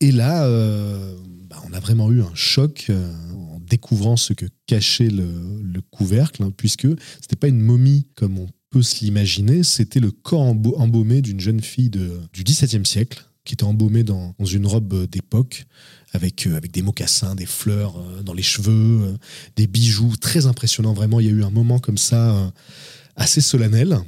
Et là, euh, bah, on a vraiment eu un choc euh, en découvrant ce que cachait le, le couvercle, hein, puisque c'était pas une momie comme on peut se l'imaginer, c'était le corps emba- embaumé d'une jeune fille du XVIIe siècle, qui était embaumée dans, une robe d'époque, avec, euh, avec des mocassins, des fleurs euh, dans les cheveux, euh, des bijoux, très impressionnant. Vraiment, il y a eu un moment comme ça, euh, assez solennel.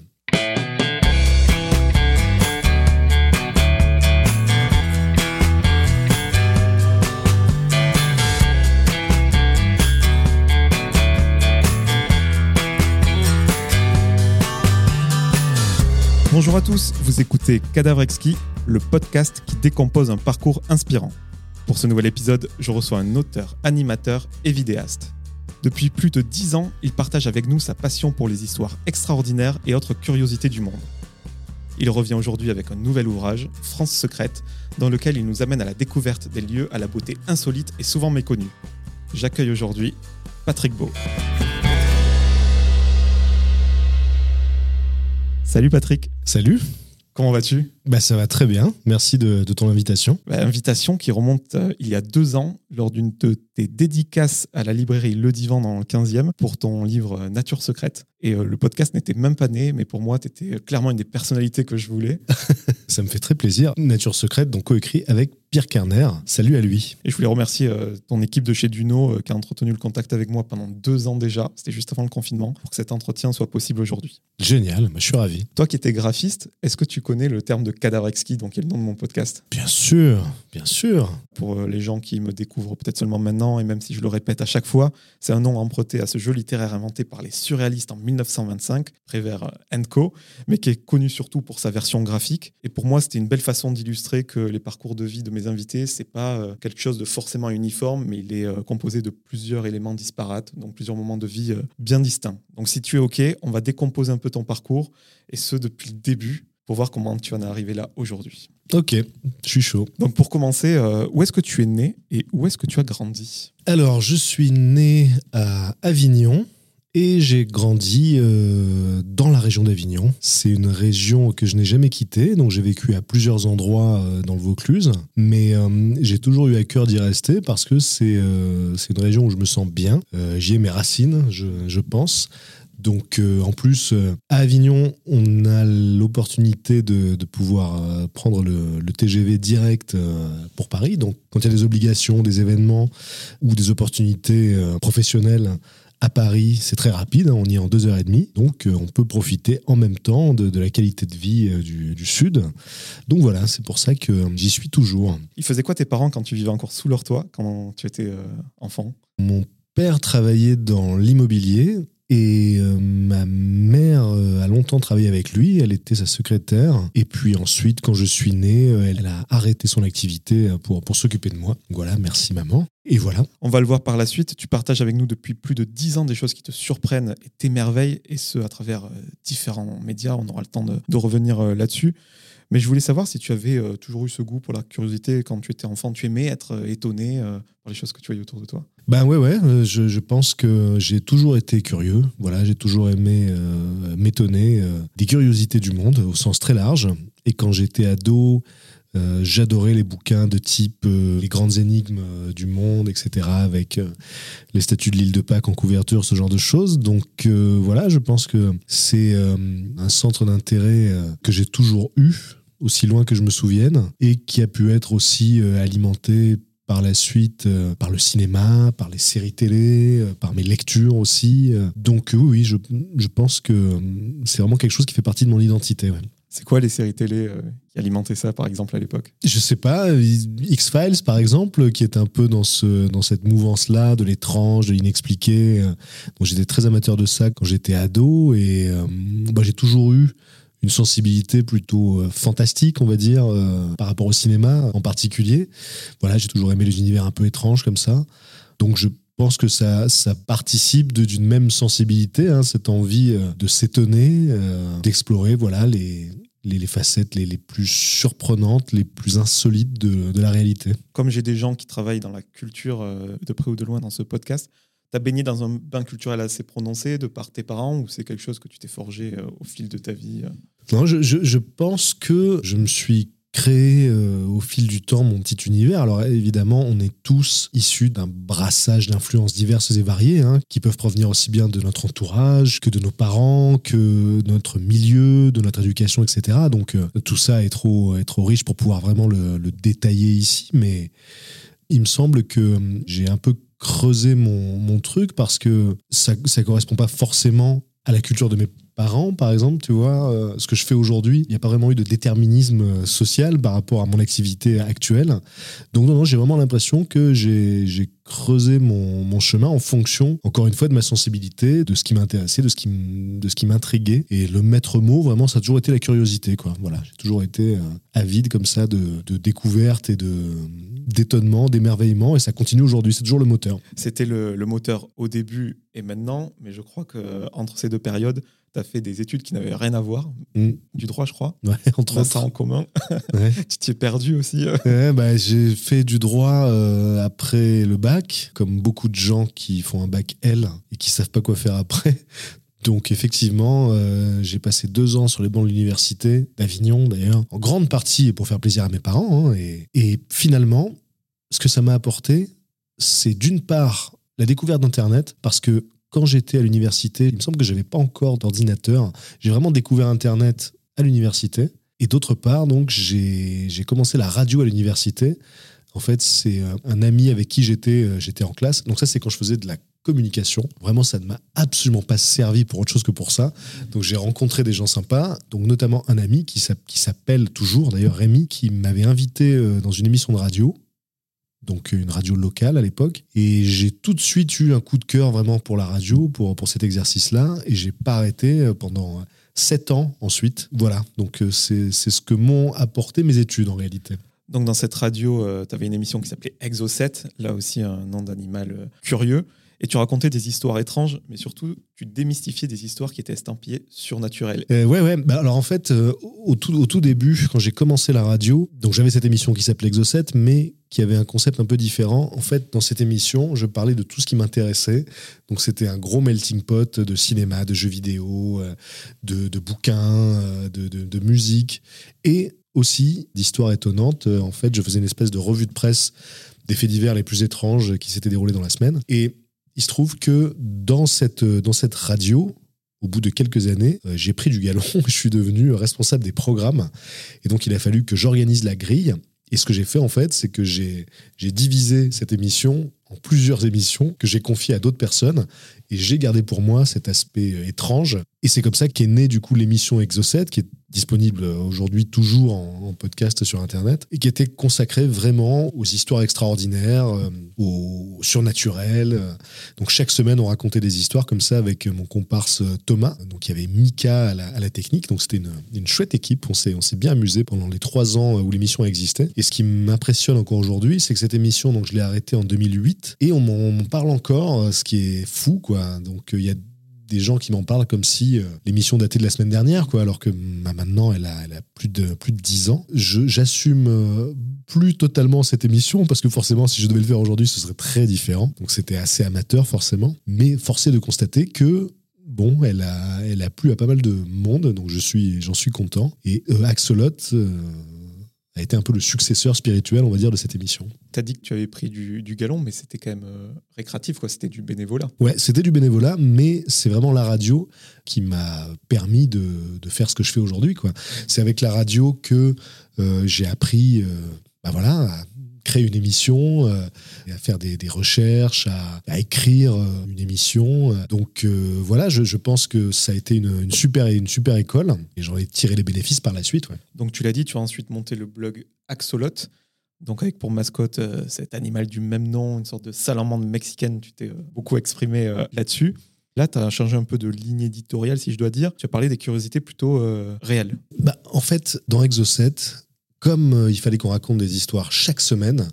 Bonjour à tous, vous écoutez Cadavre Exquis, le podcast qui décompose un parcours inspirant. Pour ce nouvel épisode, je reçois un auteur, animateur et vidéaste. Depuis plus de 10 ans, il partage avec nous sa passion pour les histoires extraordinaires et autres curiosités du monde. Il revient aujourd'hui avec un nouvel ouvrage, France secrète, dans lequel il nous amène à la découverte des lieux à la beauté insolite et souvent méconnue. J'accueille aujourd'hui Patrick Beau. Salut Patrick, Salut, comment vas-tu? Bah, ça va très bien. Merci de, de ton invitation. Bah, Invitation qui remonte euh, il y a deux ans lors d'une de tes dédicaces à la librairie Le Divan dans le 15e pour ton livre euh, Nature secrète. Et euh, le podcast n'était même pas né, mais pour moi, tu étais clairement une des personnalités que je voulais. Ça me fait très plaisir. Nature secrète, donc coécrit avec Pierre Kerner. Salut à lui. Et je voulais remercier euh, ton équipe de chez Duno euh, qui a entretenu le contact avec moi pendant deux ans déjà. C'était juste avant le confinement pour que cet entretien soit possible aujourd'hui. Génial, je suis ravi. Toi qui étais graphiste, est-ce que tu connais le terme de cadavre exquis, donc qui est le nom de mon podcast Bien sûr, bien sûr. Pour euh, les gens qui me découvrent peut-être seulement maintenant, et même si je le répète à chaque fois, c'est un nom emprunté à ce jeu littéraire inventé par les surréalistes en 1925, Prévert euh, Co, mais qui est connu surtout pour sa version graphique. Et pour moi, c'était une belle façon d'illustrer que les parcours de vie de mes invités, c'est pas euh, quelque chose de forcément uniforme, mais il est euh, composé de plusieurs éléments disparates, donc plusieurs moments de vie bien distincts. Donc si tu es OK, on va décomposer un peu ton parcours, et ce depuis le début, pour voir comment tu en es arrivé là aujourd'hui. Ok, je suis chaud. Donc pour commencer, euh, où est-ce que tu es né et où est-ce que tu as grandi? Alors, je suis né à Avignon et j'ai grandi euh, dans la région d'Avignon. C'est une région que je n'ai jamais quittée, donc j'ai vécu à plusieurs endroits euh, dans le Vaucluse, mais j'ai toujours eu à cœur d'y rester parce que c'est c'est une région où je me sens bien. J'y ai mes racines, je, je pense. Donc euh, en plus, euh, à Avignon, on a l'opportunité de, de pouvoir euh, prendre le, le TGV direct pour Paris. Donc quand il y a des obligations, des événements ou des opportunités professionnelles à Paris, c'est très rapide, hein, on y est en deux heures et demie, donc euh, on peut profiter en même temps de, de la qualité de vie euh, du, du Sud. Donc voilà, c'est pour ça que j'y suis toujours. Ils faisaient quoi tes parents quand tu vivais encore sous leur toit, quand tu étais euh, enfant? Mon père travaillait dans l'immobilier et euh, ma mère euh, a longtemps travaillé avec lui, elle était sa secrétaire. Et puis ensuite, quand je suis né, euh, elle a arrêté son activité pour, s'occuper de moi. Voilà, merci maman. Et voilà. On va le voir par la suite. Tu partages avec nous depuis plus de dix ans des choses qui te surprennent et t'émerveillent, et ce à travers différents médias. On aura le temps de, revenir là-dessus. Mais je voulais savoir si tu avais euh, toujours eu ce goût pour la curiosité quand tu étais enfant. Tu aimais être euh, étonné euh, par les choses que tu voyais autour de toi? Ben ouais, ouais, je, pense que j'ai toujours été curieux. Voilà, j'ai toujours aimé m'étonner des curiosités du monde au sens très large. Et quand j'étais ado, j'adorais les bouquins de type Les grandes énigmes du monde, etc., avec les statues de l'île de Pâques en couverture, ce genre de choses. Donc voilà, je pense que c'est un centre d'intérêt que j'ai toujours eu, aussi loin que je me souvienne, et qui a pu être aussi euh, alimenté par la suite euh, par le cinéma, par les séries télé, euh, par mes lectures aussi. euh. donc oui, je, je pense que c'est vraiment quelque chose qui fait partie de mon identité. ouais. C'est quoi les séries télé qui alimentaient ça, par exemple, à l'époque? Je sais pas, X-Files par exemple, qui est un peu dans, ce, dans cette mouvance-là, de l'étrange, de l'inexpliqué. Donc j'étais très amateur de ça quand j'étais ado et bah, j'ai toujours eu une sensibilité plutôt euh, fantastique, on va dire, euh, par rapport au cinéma en particulier. Voilà, j'ai toujours aimé les univers un peu étranges comme ça. Donc je pense que ça, ça participe d'une même sensibilité, hein, cette envie euh, de s'étonner, d'explorer voilà, les, les, facettes les, les plus surprenantes, les plus insolites de, de la réalité. Comme j'ai des gens qui travaillent dans la culture de près ou de loin dans ce podcast, tu as baigné dans un bain culturel assez prononcé de par tes parents ou c'est quelque chose que tu t'es forgé euh, au fil de ta vie euh Non, je, pense que je me suis créé euh, au fil du temps mon petit univers. Alors évidemment, on est tous issus d'un brassage d'influences diverses et variées, hein, qui peuvent provenir aussi bien de notre entourage que de nos parents, que de notre milieu, de notre éducation, etc. Donc tout ça est trop, est trop riche pour pouvoir vraiment le détailler ici, mais il me semble que j'ai un peu creusé mon, mon truc parce que ça ne correspond pas forcément à la culture de mes parents, par exemple, tu vois, euh, ce que je fais aujourd'hui, il n'y a pas vraiment eu de déterminisme euh, social par rapport à mon activité actuelle. Donc non, non j'ai vraiment l'impression que j'ai creusé mon, chemin en fonction, encore une fois, de ma sensibilité, de ce qui m'intéressait, de ce qui m'intriguait. Et le maître mot, vraiment, ça a toujours été la curiosité, quoi. Voilà, j'ai toujours été euh, avide comme ça de, de découvertes et de d'étonnement, d'émerveillement, et ça continue aujourd'hui. C'est toujours le moteur. C'était le, le moteur au début et maintenant, mais je crois que entre ces deux périodes, tu as fait des études qui n'avaient rien à voir, mm. du droit, je crois. Ouais, entre autres. ça en commun. tu t'y es perdu aussi. Euh. Ouais, bah, j'ai fait du droit euh, après le bac, comme beaucoup de gens qui font un bac L et qui savent pas quoi faire après. Donc effectivement, euh, j'ai passé deux ans sur les bancs de l'université d'Avignon d'ailleurs, en grande partie pour faire plaisir à mes parents. Hein, et, et finalement, ce que ça m'a apporté, c'est d'une part la découverte d'Internet, parce que quand j'étais à l'université, il me semble que j'avais pas encore d'ordinateur. J'ai vraiment découvert Internet à l'université. Et d'autre part, donc, j'ai commencé la radio à l'université. En fait, c'est un ami avec qui j'étais euh, j'étais en classe. Donc ça, c'est quand je faisais de la communication. Vraiment, ça ne m'a absolument pas servi pour autre chose que pour ça. Donc j'ai rencontré des gens sympas, donc notamment un ami qui s'appelle toujours, d'ailleurs Rémi, qui m'avait invité euh, dans une émission de radio donc une radio locale à l'époque. Et j'ai tout de suite eu un coup de cœur vraiment pour la radio, pour, pour cet exercice-là. Et j'ai pas arrêté euh, pendant sept ans ensuite. Voilà, donc euh, c'est ce que m'ont apporté mes études en réalité. Donc dans cette radio, euh, tu avais une émission qui s'appelait Exo 7, là aussi un nom d'animal curieux. Et tu racontais des histoires étranges, mais surtout, tu démystifiais des histoires qui étaient estampillées surnaturelles. Euh, ouais, ouais. Bah, alors en fait, euh, au, tout, au tout début, quand j'ai commencé la radio, donc j'avais cette émission qui s'appelait Exocet, mais qui avait un concept un peu différent. En fait, dans cette émission, je parlais de tout ce qui m'intéressait. Donc c'était un gros melting pot de cinéma, de jeux vidéo, euh, de, de bouquins, de, de, de musique, et aussi d'histoires étonnantes. En fait, je faisais une espèce de revue de presse des faits divers les plus étranges qui s'étaient déroulés dans la semaine. Et il se trouve que dans cette, dans cette radio, au bout de quelques années, euh, j'ai pris du galon, je suis devenu responsable des programmes. Et donc, il a fallu que j'organise la grille. Et ce que j'ai fait, en fait, c'est que j'ai divisé cette émission en plusieurs émissions que j'ai confiées à d'autres personnes. Et j'ai gardé pour moi cet aspect euh, étrange. Et c'est comme ça qu'est née, du coup, l'émission Exocet, qui est disponible aujourd'hui toujours en, podcast sur Internet, et qui était consacré vraiment aux histoires extraordinaires, euh, aux surnaturels. Donc chaque semaine, on racontait des histoires comme ça avec mon comparse euh, Thomas. Donc il y avait Mika à la, technique, donc c'était une, une, chouette équipe. On s'est, on s'est bien amusé pendant les trois ans où l'émission existait. Et ce qui m'impressionne encore aujourd'hui, c'est que cette émission, donc je l'ai arrêtée en 2008, et on m'en parle encore, euh, ce qui est fou, quoi. Donc il y a des gens qui m'en parlent comme si euh, l'émission datait de la semaine dernière, quoi, alors que bah, maintenant elle a, plus de plus de 10 ans. J'assume euh, plus totalement cette émission parce que forcément, si je devais le faire aujourd'hui, ce serait très différent. Donc c'était assez amateur forcément, mais forcé de constater que bon, elle a, elle a plu à pas mal de monde, donc je suis, j'en suis content. Et euh, Axolot a été un peu le successeur spirituel, on va dire, de cette émission. Tu as dit que tu avais pris du, galon, mais c'était quand même euh, récréatif, quoi. C'était du bénévolat. Ouais, c'était du bénévolat, mais c'est vraiment la radio qui m'a permis de, faire ce que je fais aujourd'hui, quoi. C'est avec la radio que euh, j'ai appris, euh, bah voilà, créer une émission, euh, à faire des, recherches, à, écrire euh, une émission. Donc euh, voilà, je, pense que ça a été une, super, une super école et j'en ai tiré les bénéfices par la suite. Donc tu l'as dit, tu as ensuite monté le blog Axolot. Donc avec pour mascotte cet animal du même nom, une sorte de salamandre mexicaine, tu t'es beaucoup exprimé là-dessus. Là, tu as changé un peu de ligne éditoriale, si je dois dire. Tu as parlé des curiosités plutôt réelles. Bah, en fait, dans Exocet, comme euh, il fallait qu'on raconte des histoires chaque semaine,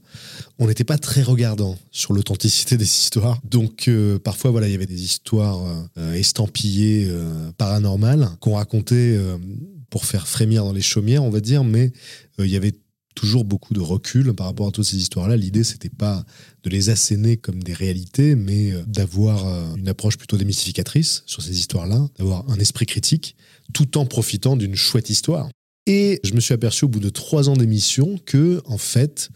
on n'était pas très regardant sur l'authenticité des histoires. Donc euh, parfois, voilà, il y avait des histoires euh, estampillées, paranormales, qu'on racontait pour faire frémir dans les chaumières, on va dire, mais il y avait toujours beaucoup de recul par rapport à toutes ces histoires-là. L'idée, c'était pas de les asséner comme des réalités, mais d'avoir une approche plutôt démystificatrice sur ces histoires-là, d'avoir un esprit critique, tout en profitant d'une chouette histoire. Et je me suis aperçu au bout de trois ans d'émission que, en fait,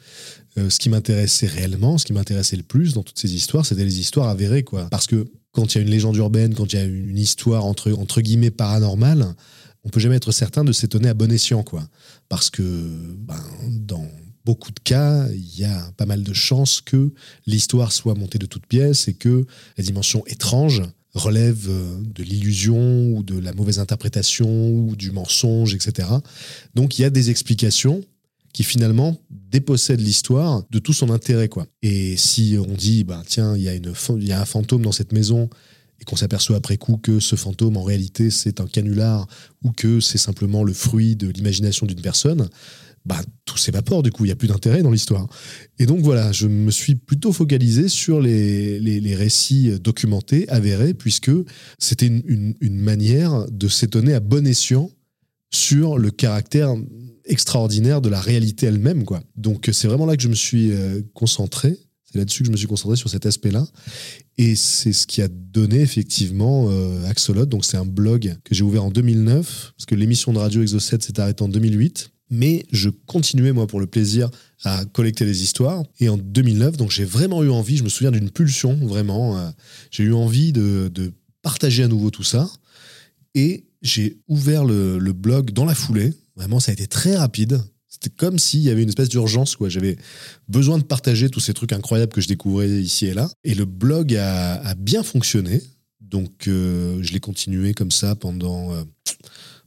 euh, ce qui m'intéressait réellement, ce qui m'intéressait le plus dans toutes ces histoires, c'était les histoires avérées, quoi. Parce que quand il y a une légende urbaine, quand il y a une histoire entre, entre guillemets paranormale, on peut jamais être certain de s'étonner à bon escient, quoi. Parce que ben, dans beaucoup de cas, il y a pas mal de chances que l'histoire soit montée de toutes pièces et que la dimension étrange relève euh, de l'illusion ou de la mauvaise interprétation ou du mensonge, etc. Donc il y a des explications qui finalement dépossèdent l'histoire de tout son intérêt. quoi. Et si on dit, bah, tiens, il y, a il y a un fantôme dans cette maison et qu'on s'aperçoit après coup que ce fantôme, en réalité, c'est un canular ou que c'est simplement le fruit de l'imagination d'une personne, bah, tout s'évapore, du coup, il n'y a plus d'intérêt dans l'histoire. Et donc voilà, je me suis plutôt focalisé sur les, récits documentés, avérés, puisque c'était une, manière de s'étonner à bon escient sur le caractère extraordinaire de la réalité elle-même. Donc c'est vraiment là que je me suis euh, concentré. C'est là-dessus que je me suis concentré sur cet aspect-là. Et c'est ce qui a donné effectivement euh, Axolot. Donc c'est un blog que j'ai ouvert en 2009, parce que l'émission de radio Exo 7 s'est arrêtée en 2008 mais je continuais, moi, pour le plaisir, à collecter des histoires. Et en 2009, donc j'ai vraiment eu envie, je me souviens d'une pulsion, vraiment. Euh, j'ai eu envie de, partager à nouveau tout ça. Et j'ai ouvert le, blog dans la foulée. Vraiment, ça a été très rapide. C'était comme s'il y avait une espèce d'urgence, quoi. J'avais besoin de partager tous ces trucs incroyables que je découvrais ici et là. Et le blog a, bien fonctionné. Donc, euh, je l'ai continué comme ça pendant. Euh,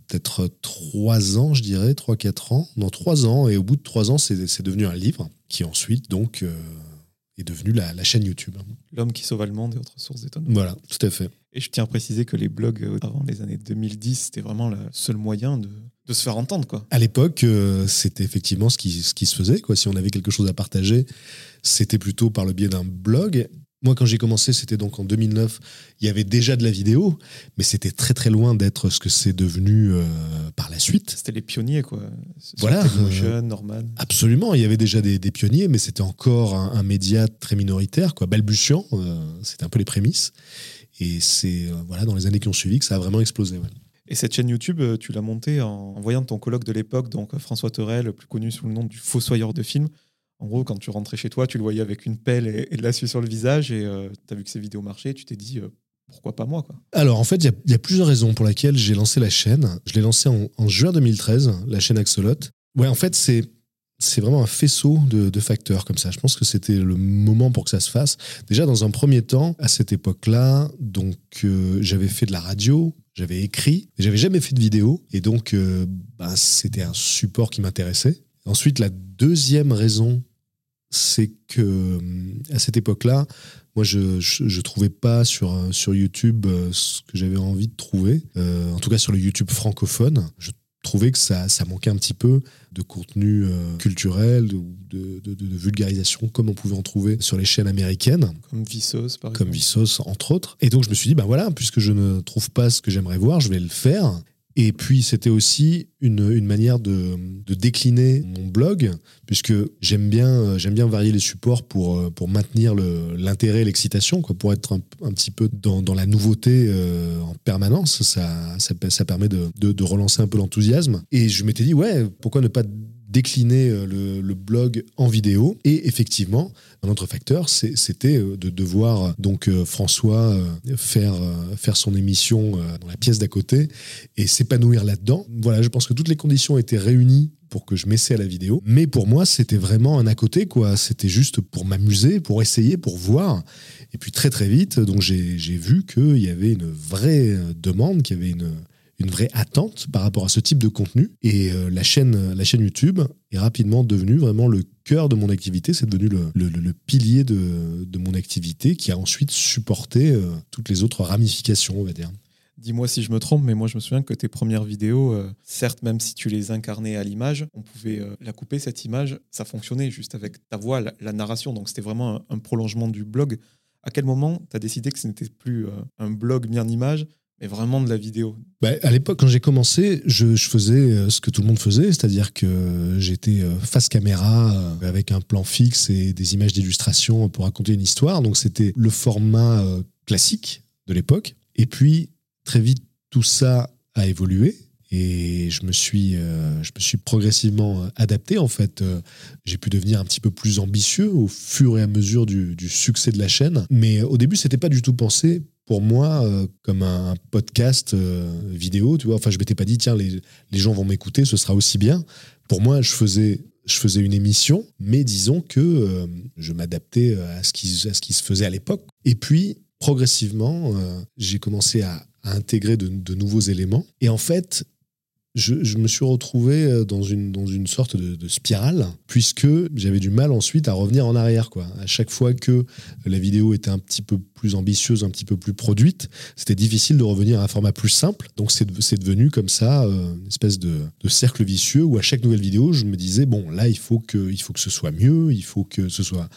peut-être trois ans, je dirais, trois, quatre ans. Non, trois ans. Et au bout de trois ans, c'est devenu un livre qui ensuite, donc, euh, est devenu la, chaîne YouTube. L'homme qui sauva le monde et autres sources d'étonnement. Voilà, tout à fait. Et je tiens à préciser que les blogs euh, avant les années 2010, c'était vraiment le seul moyen de, de se faire entendre. Quoi. À l'époque, euh, c'était effectivement ce qui, ce qui se faisait. Quoi. Si on avait quelque chose à partager, c'était plutôt par le biais d'un blog. Moi, quand j'ai commencé, c'était donc en 2009. Il y avait déjà de la vidéo, mais c'était très très loin d'être ce que c'est devenu euh, par la suite. C'était les pionniers, quoi. Voilà. Euh, Norman. Absolument. Il y avait déjà des, pionniers, mais c'était encore un, média très minoritaire, quoi, balbutiant. Euh, c'était un peu les prémices. Et c'est voilà dans les années qui ont suivi que ça a vraiment explosé. Et cette chaîne YouTube, tu l'as montée en, voyant ton colloque de l'époque, donc François Torel, plus connu sous le nom du Fossoyeur de films. En gros, quand tu rentrais chez toi, tu le voyais avec une pelle et, de la suie sur le visage et euh, tu as vu que ces vidéos marchaient, tu t'es dit euh, pourquoi pas moi quoi. Alors en fait, il y, a plusieurs raisons pour lesquelles j'ai lancé la chaîne. Je l'ai lancée en, juin 2013, la chaîne Axolot. Ouais, en fait, c'est c'est vraiment un faisceau de, facteurs comme ça. Je pense que c'était le moment pour que ça se fasse. Déjà, dans un premier temps, à cette époque-là, donc euh, j'avais fait de la radio, j'avais écrit, mais j'avais jamais fait de vidéo, et donc bah, c'était un support qui m'intéressait. Ensuite, la deuxième raison, c'est que euh, à cette époque-là, moi, je ne trouvais pas sur, sur YouTube euh, ce que j'avais envie de trouver. Euh, en tout cas, sur le YouTube francophone, je trouvais que ça, ça manquait un petit peu de contenu culturel, de, de, de, vulgarisation, comme on pouvait en trouver sur les chaînes américaines. Comme Vsauce, par exemple. Comme Vsauce, entre autres. Et donc, je me suis dit, ben voilà, puisque je ne trouve pas ce que j'aimerais voir, je vais le faire. Et puis, c'était aussi une, une manière de, de, décliner mon blog, puisque j'aime bien, j'aime bien varier les supports pour, pour maintenir l'intérêt et l'excitation, pour être un, un, petit peu dans, dans la nouveauté euh, en permanence. Ça, ça, ça permet de, de, de, relancer un peu l'enthousiasme. Et je m'étais dit, ouais, pourquoi ne pas décliner euh, le, blog en vidéo. Et effectivement, un autre facteur, c'était euh, de devoir donc euh, François faire, faire son émission dans la pièce d'à côté et s'épanouir là-dedans. Voilà, je pense que toutes les conditions étaient réunies pour que je m'essaie à la vidéo. Mais pour moi, c'était vraiment un à côté, quoi. C'était juste pour m'amuser, pour essayer, pour voir. Et puis très très vite, donc j'ai vu qu'il y avait une vraie demande, qu'il y avait une, une vraie attente par rapport à ce type de contenu. Et euh, la, chaîne, la chaîne YouTube est rapidement devenue vraiment le cœur de mon activité. C'est devenu le, pilier de, de, mon activité qui a ensuite supporté euh, toutes les autres ramifications, on va dire. Dis-moi si je me trompe, mais moi je me souviens que tes premières vidéos, euh, certes, même si tu les incarnais à l'image, on pouvait la couper, cette image, ça fonctionnait juste avec ta voix, la, narration. Donc c'était vraiment un, un, prolongement du blog. À quel moment tu as décidé que ce n'était plus un blog mis en image, mais vraiment de la vidéo bah, À l'époque, quand j'ai commencé, je, faisais euh, ce que tout le monde faisait, c'est-à-dire que j'étais euh, face caméra euh, avec un plan fixe et des images d'illustration pour raconter une histoire. Donc c'était le format classique de l'époque. Et puis, très vite, tout ça a évolué. Et je me suis, je me suis progressivement adapté. En fait, j'ai pu devenir un petit peu plus ambitieux au fur et à mesure du, du succès de la chaîne. Mais au début, c'était pas du tout pensé pour moi comme un, podcast vidéo. Tu vois, enfin, je m'étais pas dit tiens, les, les gens vont m'écouter, ce sera aussi bien. Pour moi, je faisais je faisais une émission, mais disons que je m'adaptais à, ce qui, à ce qui se faisait à l'époque. Et puis, progressivement, j'ai commencé à, à intégrer de, de, nouveaux éléments. Et en fait, je, me suis retrouvé euh, dans une, sorte de, spirale, puisque j'avais du mal ensuite à revenir en arrière. À chaque fois que la vidéo était un petit peu plus ambitieuse, un petit peu plus produite, c'était difficile de revenir à un format plus simple. Donc c'est devenu comme ça euh, une espèce de, cercle vicieux où à chaque nouvelle vidéo, je me disais, bon, là, il faut que, il faut que ce soit mieux, il faut que ce soit,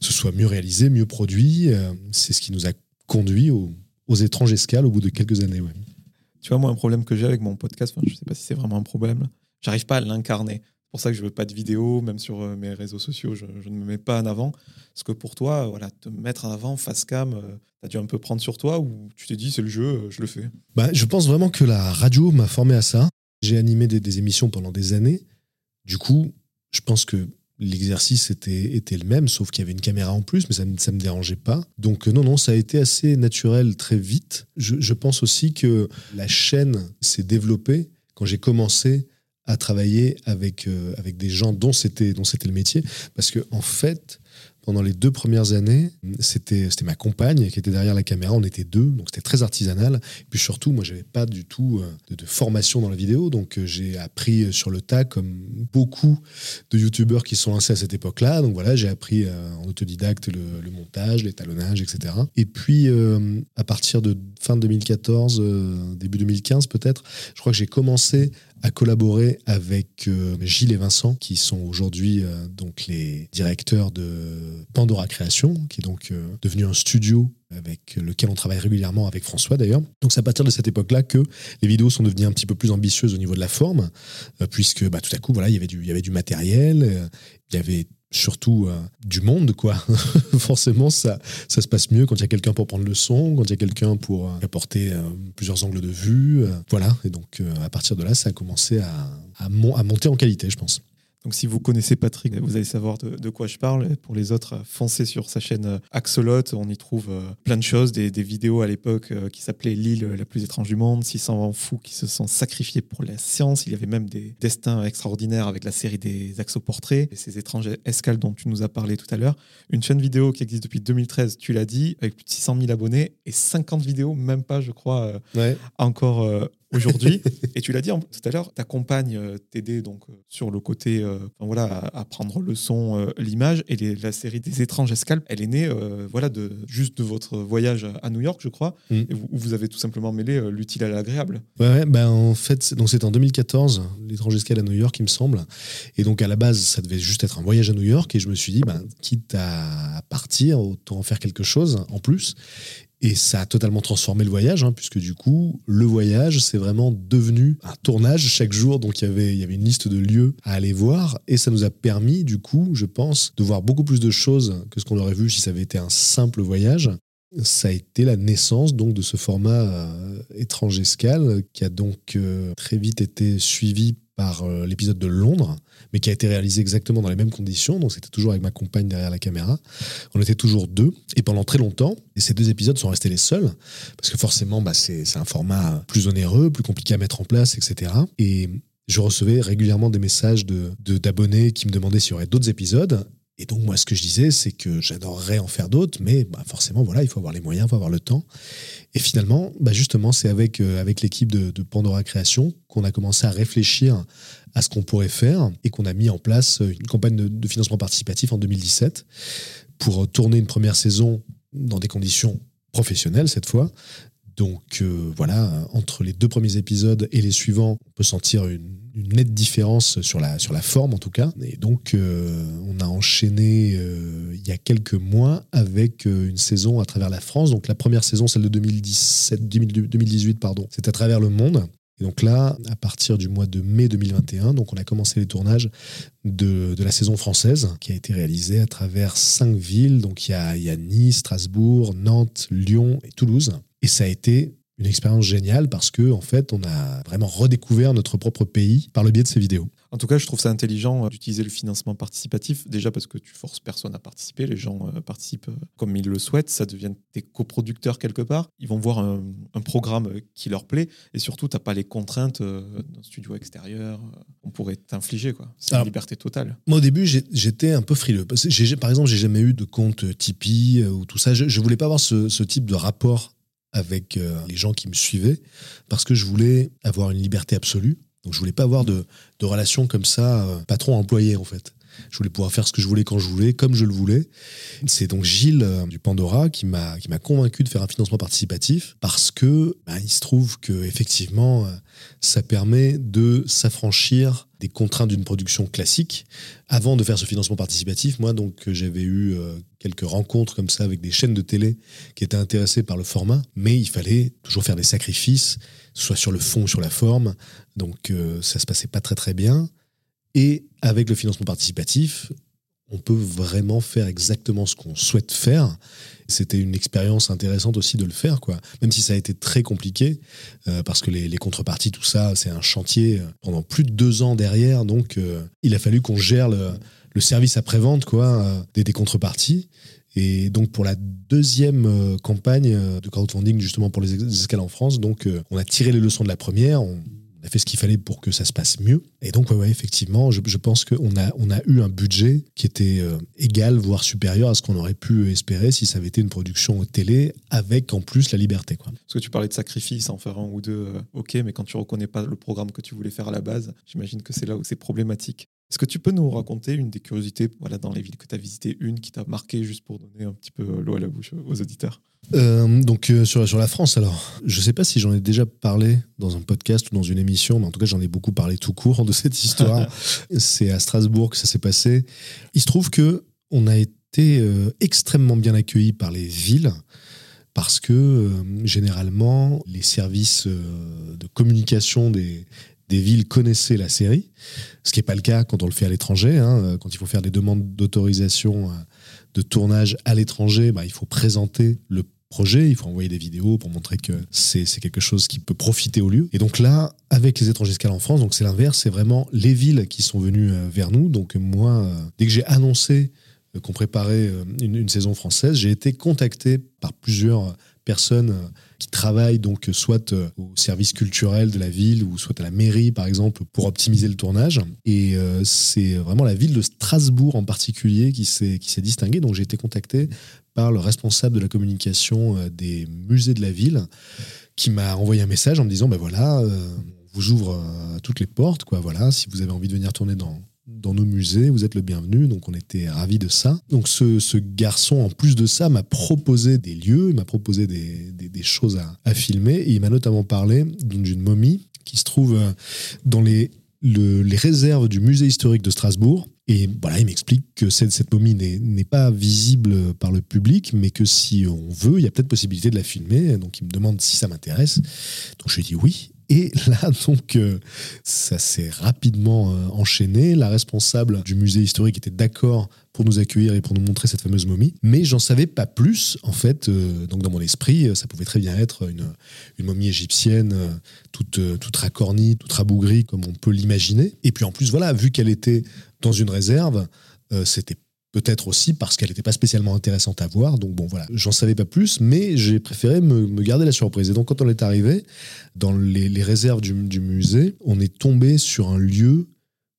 ce soit mieux réalisé, mieux produit. Euh, c'est ce qui nous a conduit aux, étranges escales au bout de quelques années. Tu vois, moi, un problème que j'ai avec mon podcast, je ne sais pas si c'est vraiment un problème, j'arrive pas à l'incarner. C'est pour ça que je veux pas de vidéo, même sur euh, mes réseaux sociaux, je, ne me mets pas en avant. Parce que pour toi, voilà, te mettre en avant, face cam, euh, tu as dû un peu prendre sur toi ou tu t'es dit c'est le jeu, euh, je le fais? Bah, Je pense vraiment que la radio m'a formé à ça. J'ai animé des, émissions pendant des années. Du coup, je pense que l'exercice était, était le même, sauf qu'il y avait une caméra en plus, mais ça ne me dérangeait pas. Donc euh, non, non, ça a été assez naturel très vite. Je, pense aussi que la chaîne s'est développée quand j'ai commencé à travailler avec, euh, avec des gens dont c'était le métier. Parce que en fait, pendant les deux premières années, c'était ma compagne qui était derrière la caméra. On était deux, donc c'était très artisanal. Et puis surtout, moi, j'avais pas du tout euh, de, formation dans la vidéo, donc euh, j'ai appris sur le tas, comme beaucoup de youtubeurs qui sont lancés à cette époque-là. Donc voilà, j'ai appris euh, en autodidacte le, montage, l'étalonnage, etc. Et puis, à partir de fin 2014, début 2015 peut-être, je crois que j'ai commencé à collaborer avec euh, Gilles et Vincent, qui sont aujourd'hui euh, donc les directeurs de Pandora Création, qui est donc euh, devenu un studio avec lequel on travaille régulièrement avec François d'ailleurs. Donc c'est à partir de cette époque-là que les vidéos sont devenues un petit peu plus ambitieuses au niveau de la forme, puisque bah, tout à coup voilà il y avait du, il y avait du matériel, il y avait surtout euh, du monde, quoi. Forcément, ça, ça se passe mieux quand il y a quelqu'un pour prendre le son, quand il y a quelqu'un pour euh, apporter euh, plusieurs angles de vue. voilà. Et donc, à partir de là, ça a commencé à, à monter en qualité, je pense. Donc si vous connaissez Patrick, vous allez savoir de, quoi je parle. Pour les autres, foncez sur sa chaîne euh, Axolot. On y trouve euh, plein de choses, des, vidéos à l'époque euh, qui s'appelaient L'île la plus étrange du monde, 600 fous qui se sont sacrifiés pour la science. Il y avait même des destins extraordinaires avec la série des axoportraits et ces étranges escales dont tu nous as parlé tout à l'heure. Une chaîne vidéo qui existe depuis 2013, tu l'as dit, avec plus de 600 000 abonnés et 50 vidéos, même pas, je crois, encore aujourd'hui. et tu l'as dit tout à l'heure, ta compagne euh, t'aidait donc euh, sur le côté, euh, voilà, à, prendre le son, l'image. Et la série des étranges escalpes, elle est née, voilà, de juste de votre voyage à New York, je crois, mm. où vous avez tout simplement mêlé l'utile à l'agréable. Ouais, ben en fait, donc c'est en 2014, l'étrange escale à New York, il me semble. Et donc à la base, ça devait juste être un voyage à New York. Et je me suis dit, ben, quitte à partir, autant en faire quelque chose en plus. Et ça a totalement transformé le voyage, hein, puisque du coup, le voyage, c'est vraiment devenu un tournage chaque jour. Donc, il y, avait, il y avait une liste de lieux à aller voir. Et ça nous a permis, du coup, je pense, de voir beaucoup plus de choses que ce qu'on aurait vu si ça avait été un simple voyage. Ça a été la naissance donc de ce format euh, étrange escale qui a donc euh, très vite été suivi par euh, l'épisode de Londres, mais qui a été réalisé exactement dans les mêmes conditions. Donc c'était toujours avec ma compagne derrière la caméra. On était toujours deux. Et pendant très longtemps, et ces deux épisodes sont restés les seuls, parce que forcément, bah, c'est un format plus onéreux, plus compliqué à mettre en place, etc. Et je recevais régulièrement des messages de, d'abonnés qui me demandaient s'il y aurait d'autres épisodes. Et donc, moi, ce que je disais, c'est que j'adorerais en faire d'autres, mais bah, forcément, voilà, il faut avoir les moyens, il faut avoir le temps. Et finalement, bah, justement, c'est avec, euh, l'équipe de, de, Pandora Création qu'on a commencé à réfléchir à ce qu'on pourrait faire et qu'on a mis en place une campagne de, financement participatif en 2017 pour tourner une première saison dans des conditions professionnelles cette fois. Donc euh, voilà, entre les deux premiers épisodes et les suivants, on peut sentir une, nette différence sur la, sur la forme en tout cas. Et donc euh, on a enchaîné euh, il y a quelques mois avec une saison à travers la France. Donc la première saison, celle de 2017, 2018, pardon, c'est à travers le monde. Et donc là, à partir du mois de mai 2021, donc on a commencé les tournages de, de la saison française qui a été réalisée à travers cinq villes. Donc il y a Nice, Strasbourg, Nantes, Lyon et Toulouse. Et ça a été une expérience géniale parce que en fait, on a vraiment redécouvert notre propre pays par le biais de ces vidéos. En tout cas, je trouve ça intelligent euh, d'utiliser le financement participatif, déjà parce que tu forces personne à participer, les gens euh, participent euh, comme ils le souhaitent, ça devient des coproducteurs quelque part, ils vont voir un, programme qui leur plaît, et surtout, tu n'as pas les contraintes d'un studio extérieur, on pourrait t'infliger, quoi. C'est une liberté totale. Moi, au début, j'étais un peu frileux. Par exemple, j'ai jamais eu de compte Tipeee ou tout ça, je, ne voulais pas avoir ce, ce type de rapport avec les gens qui me suivaient, parce que je voulais avoir une liberté absolue donc je voulais pas avoir de, de comme ça, euh, patron-employé en fait. Je voulais pouvoir faire ce que je voulais quand je voulais, comme je le voulais. C'est donc Gilles euh, du Pandora qui m'a qui m'a convaincu de faire un financement participatif parce que bah, il se trouve que effectivement euh, ça permet de s'affranchir des contraintes d'une production classique. Avant de faire ce financement participatif, moi donc j'avais eu quelques rencontres comme ça avec des chaînes de télé qui étaient intéressées par le format, mais il fallait toujours faire des sacrifices soit sur le fond sur la forme. Donc euh, ça se passait pas très très bien. Et avec le financement participatif, on peut vraiment faire exactement ce qu'on souhaite faire. C'était une expérience intéressante aussi de le faire, quoi. Même si ça a été très compliqué, euh, parce que les, contreparties, tout ça, c'est un chantier pendant plus de deux ans derrière. Donc, euh, il a fallu qu'on gère le, service après-vente, quoi, des, contreparties. Et donc pour la deuxième euh, campagne euh, de crowdfunding justement pour les escales en France, donc euh, on a tiré les leçons de la première, a fait ce qu'il fallait pour que ça se passe mieux. Et donc ouais, effectivement, je, pense qu'on a, on a eu un budget qui était égal, voire supérieur à ce qu'on aurait pu espérer si ça avait été une production télé avec en plus la liberté. Quoi. Parce que tu parlais de sacrifice, en faire un ou deux, ok, mais quand tu reconnais pas le programme que tu voulais faire à la base, j'imagine que c'est là où c'est problématique. Est-ce que tu peux nous raconter une des curiosités voilà, dans les villes que tu as visitées, une qui t'a marqué juste pour donner un petit peu l'eau à la bouche aux auditeurs? Euh, donc euh, sur, sur la France alors, je ne sais pas si j'en ai déjà parlé dans un podcast ou dans une émission, mais en tout cas j'en ai beaucoup parlé tout court de cette histoire. C'est à Strasbourg que ça s'est passé. Il se trouve que on a été euh, extrêmement bien accueillis par les villes parce que généralement les services de communication des, des villes connaissaient la série, ce qui n'est pas le cas quand on le fait à l'étranger. Hein. Quand il faut faire des demandes d'autorisation euh, de tournage à l'étranger, bah, il faut présenter le projet, il faut envoyer des vidéos pour montrer que c'est quelque chose qui peut profiter au lieu. Et donc là, avec les étrangers escales en France, donc c'est l'inverse, c'est vraiment les villes qui sont venues euh, vers nous. Donc moi, euh, dès que j'ai annoncé qu'on préparait une, une, saison française, j'ai été contacté par plusieurs personnes qui travaillent donc soit euh, au service culturel de la ville ou soit à la mairie par exemple pour optimiser le tournage. Et euh, c'est vraiment la ville de Strasbourg en particulier qui s'est distinguée. Donc j'ai été contacté par le responsable de la communication euh, des musées de la ville qui m'a envoyé un message en me disant ben voilà, vous ouvre toutes les portes quoi. Voilà, si vous avez envie de venir tourner dans dans nos musées, vous êtes le bienvenu, donc on était ravis de ça. Donc ce, garçon, en plus de ça, m'a proposé des lieux, m'a proposé des, choses à, filmer, et il m'a notamment parlé d'une momie qui se trouve euh, dans les, réserves du musée historique de Strasbourg. Et voilà, il m'explique que cette, cette momie n'est pas visible par le public, mais que si on veut, il y a peut-être possibilité de la filmer. Donc il me demande si ça m'intéresse. Donc je lui dis oui. Et là, donc, euh, ça s'est rapidement euh, enchaîné. La responsable du musée historique était d'accord pour nous accueillir et pour nous montrer cette fameuse momie. Mais j'en savais pas plus, en fait. Euh, donc, dans mon esprit, ça pouvait très bien être une, momie égyptienne, toute, toute racornie, toute rabougrie, comme on peut l'imaginer. Et puis, en plus, voilà, vu qu'elle était dans une réserve, c'était Peut-être aussi parce qu'elle n'était pas spécialement intéressante à voir. Donc bon, voilà, j'en savais pas plus, mais j'ai préféré me, garder la surprise. Et donc quand on est arrivé dans les, réserves du, musée, on est tombé sur un lieu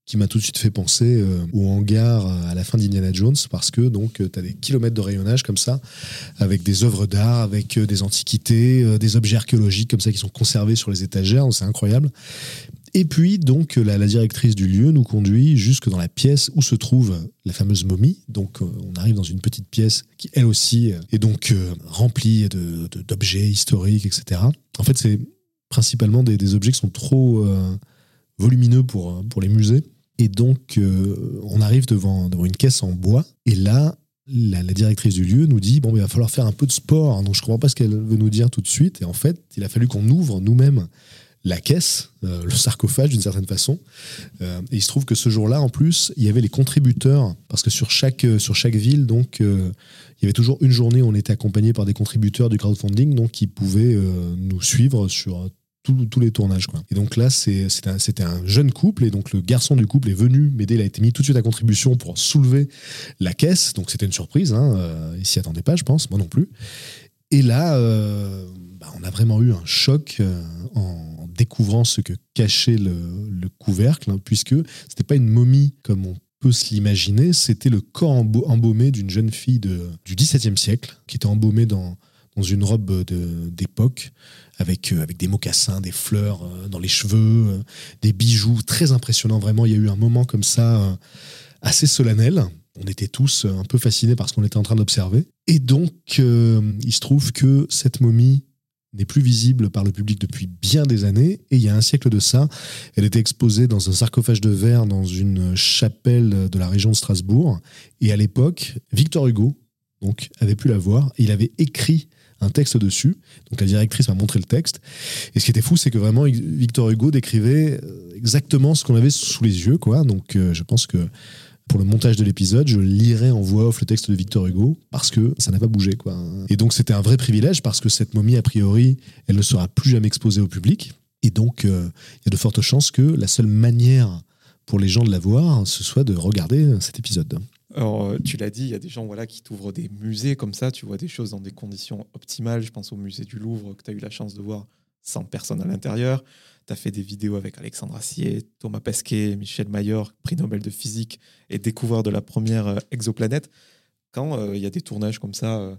qui m'a tout de suite fait penser euh, au hangar à la fin d'Indiana Jones parce que donc tu as des kilomètres de rayonnage comme ça avec des œuvres d'art, avec euh, des antiquités, euh, des objets archéologiques comme ça qui sont conservés sur les étagères, c'est incroyable. Et puis, donc, la, directrice du lieu nous conduit jusque dans la pièce où se trouve la fameuse momie. Donc, euh, on arrive dans une petite pièce qui, elle aussi, euh, est donc euh, remplie d'objets historiques, etc. En fait, c'est principalement des, objets qui sont trop volumineux pour, pour les musées. Et donc, on arrive devant, devant une caisse en bois. Et là, la, directrice du lieu nous dit bon, il va falloir faire un peu de sport. Donc, je ne comprends pas ce qu'elle veut nous dire tout de suite. Et en fait, il a fallu qu'on ouvre nous-mêmes la caisse, euh, le sarcophage d'une certaine façon. Euh, et il se trouve que ce jour-là, en plus, il y avait les contributeurs, parce que sur chaque, euh, sur chaque ville, donc, il y avait toujours une journée où on était accompagné par des contributeurs du crowdfunding, donc qui pouvaient nous suivre sur tous les tournages. Quoi. Et donc là, c'était un, un, jeune couple, et donc le garçon du couple est venu m'aider, il a été mis tout de suite à contribution pour soulever la caisse, donc c'était une surprise, hein, il s'y attendait pas, je pense, moi non plus. Et là, bah, on a vraiment eu un choc en découvrant ce que cachait le, couvercle, hein, puisque n'était pas une momie comme on peut se l'imaginer, c'était le corps embaumé d'une jeune fille du XVIIe siècle, qui était embaumée dans, dans une robe d'époque, avec, euh, avec des mocassins, des fleurs euh, dans les cheveux, euh, des bijoux, très impressionnants, vraiment. Il y a eu un moment comme ça, assez solennel. On était tous un peu fascinés par ce qu'on était en train d'observer. Et donc, il se trouve que cette momie n'est plus visible par le public depuis bien des années. Et il y a un siècle de ça, elle était exposée dans un sarcophage de verre dans une chapelle de la région de Strasbourg. Et à l'époque, Victor Hugo donc, avait pu la voir. il avait écrit un texte dessus. Donc la directrice m'a montré le texte. Et ce qui était fou, c'est que vraiment Victor Hugo décrivait euh, exactement ce qu'on avait sous les yeux. Quoi. Donc euh, je pense que pour le montage de l'épisode, je lirai en voix off le texte de Victor Hugo parce que ça n'a pas bougé. Quoi. Et donc c'était un vrai privilège parce que cette momie, a priori, elle ne sera plus jamais exposée au public. Et donc euh, il y a de fortes chances que la seule manière pour les gens de la voir, ce soit de regarder cet épisode. Alors, euh, tu l'as dit, il y a des gens voilà, qui t'ouvrent des musées comme ça, tu vois des choses dans des conditions optimales. Je pense au musée du Louvre que tu as eu la chance de voir sans personne à l'intérieur. Tu as fait des vidéos avec Alexandre Assier, Thomas Pesquet, Michel Mayor, prix Nobel de physique et découvreur de la première euh, exoplanète. Quand euh, il y a des tournages comme ça, euh,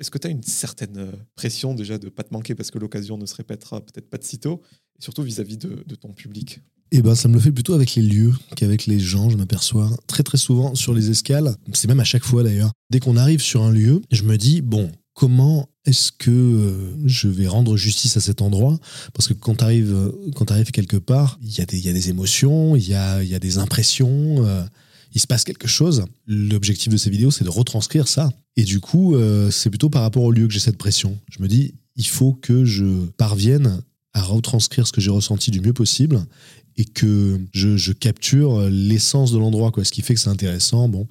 est-ce que tu as une certaine pression déjà de ne pas te manquer parce que l'occasion ne se répétera peut-être pas de sitôt, et surtout vis-à-vis de, ton public? Eh ben, ça me le fait plutôt avec les lieux qu'avec les gens, je m'aperçois. Très très souvent sur les escales, c'est même à chaque fois d'ailleurs. Dès qu'on arrive sur un lieu, je me dis, bon, comment est-ce que euh, je vais rendre justice à cet endroit? Parce que quand tu arrives, euh, quand arrives quelque part, il y, a des, émotions, il y a, y a, des impressions, euh, il se passe quelque chose. L'objectif de ces vidéos, c'est de retranscrire ça. Et du coup, c'est plutôt par rapport au lieu que j'ai cette pression. Je me dis, il faut que je parvienne à retranscrire ce que j'ai ressenti du mieux possible et que je, je capture l'essence de l'endroit, quoi, ce qui fait que c'est intéressant. Bon,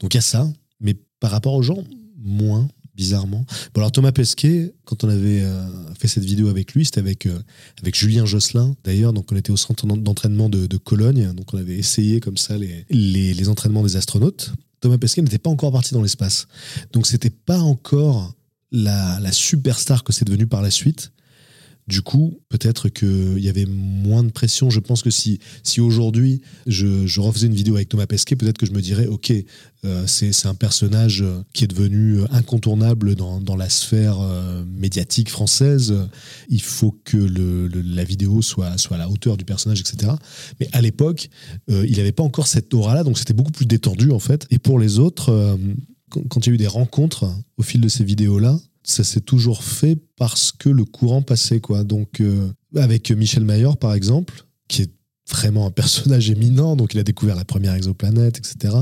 donc il y a ça, mais par rapport aux gens, moins bizarrement. Bon, alors Thomas Pesquet, quand on avait euh, fait cette vidéo avec lui, c'était avec, euh, avec Julien Josselin, d'ailleurs. Donc, on était au centre d'entraînement de, Cologne. Donc, on avait essayé comme ça les, les, entraînements des astronautes. Thomas Pesquet n'était pas encore parti dans l'espace. Donc, c'était pas encore la, la superstar que c'est devenu par la suite. Du coup, peut-être qu'il y avait moins de pression. Je pense que si, si aujourd'hui je, refaisais une vidéo avec Thomas Pesquet, peut-être que je me dirais, ok, euh, c'est un personnage qui est devenu incontournable dans, dans la sphère euh, médiatique française. Il faut que le, la vidéo soit, soit à la hauteur du personnage, etc. Mais à l'époque, euh, il n'avait pas encore cette aura-là, donc c'était beaucoup plus détendu en fait. Et pour les autres, quand il y a eu des rencontres au fil de ces vidéos-là, ça s'est toujours fait parce que le courant passait quoi. Donc euh, avec Michel Mayor par exemple, qui est vraiment un personnage éminent, donc il a découvert la première exoplanète, etc.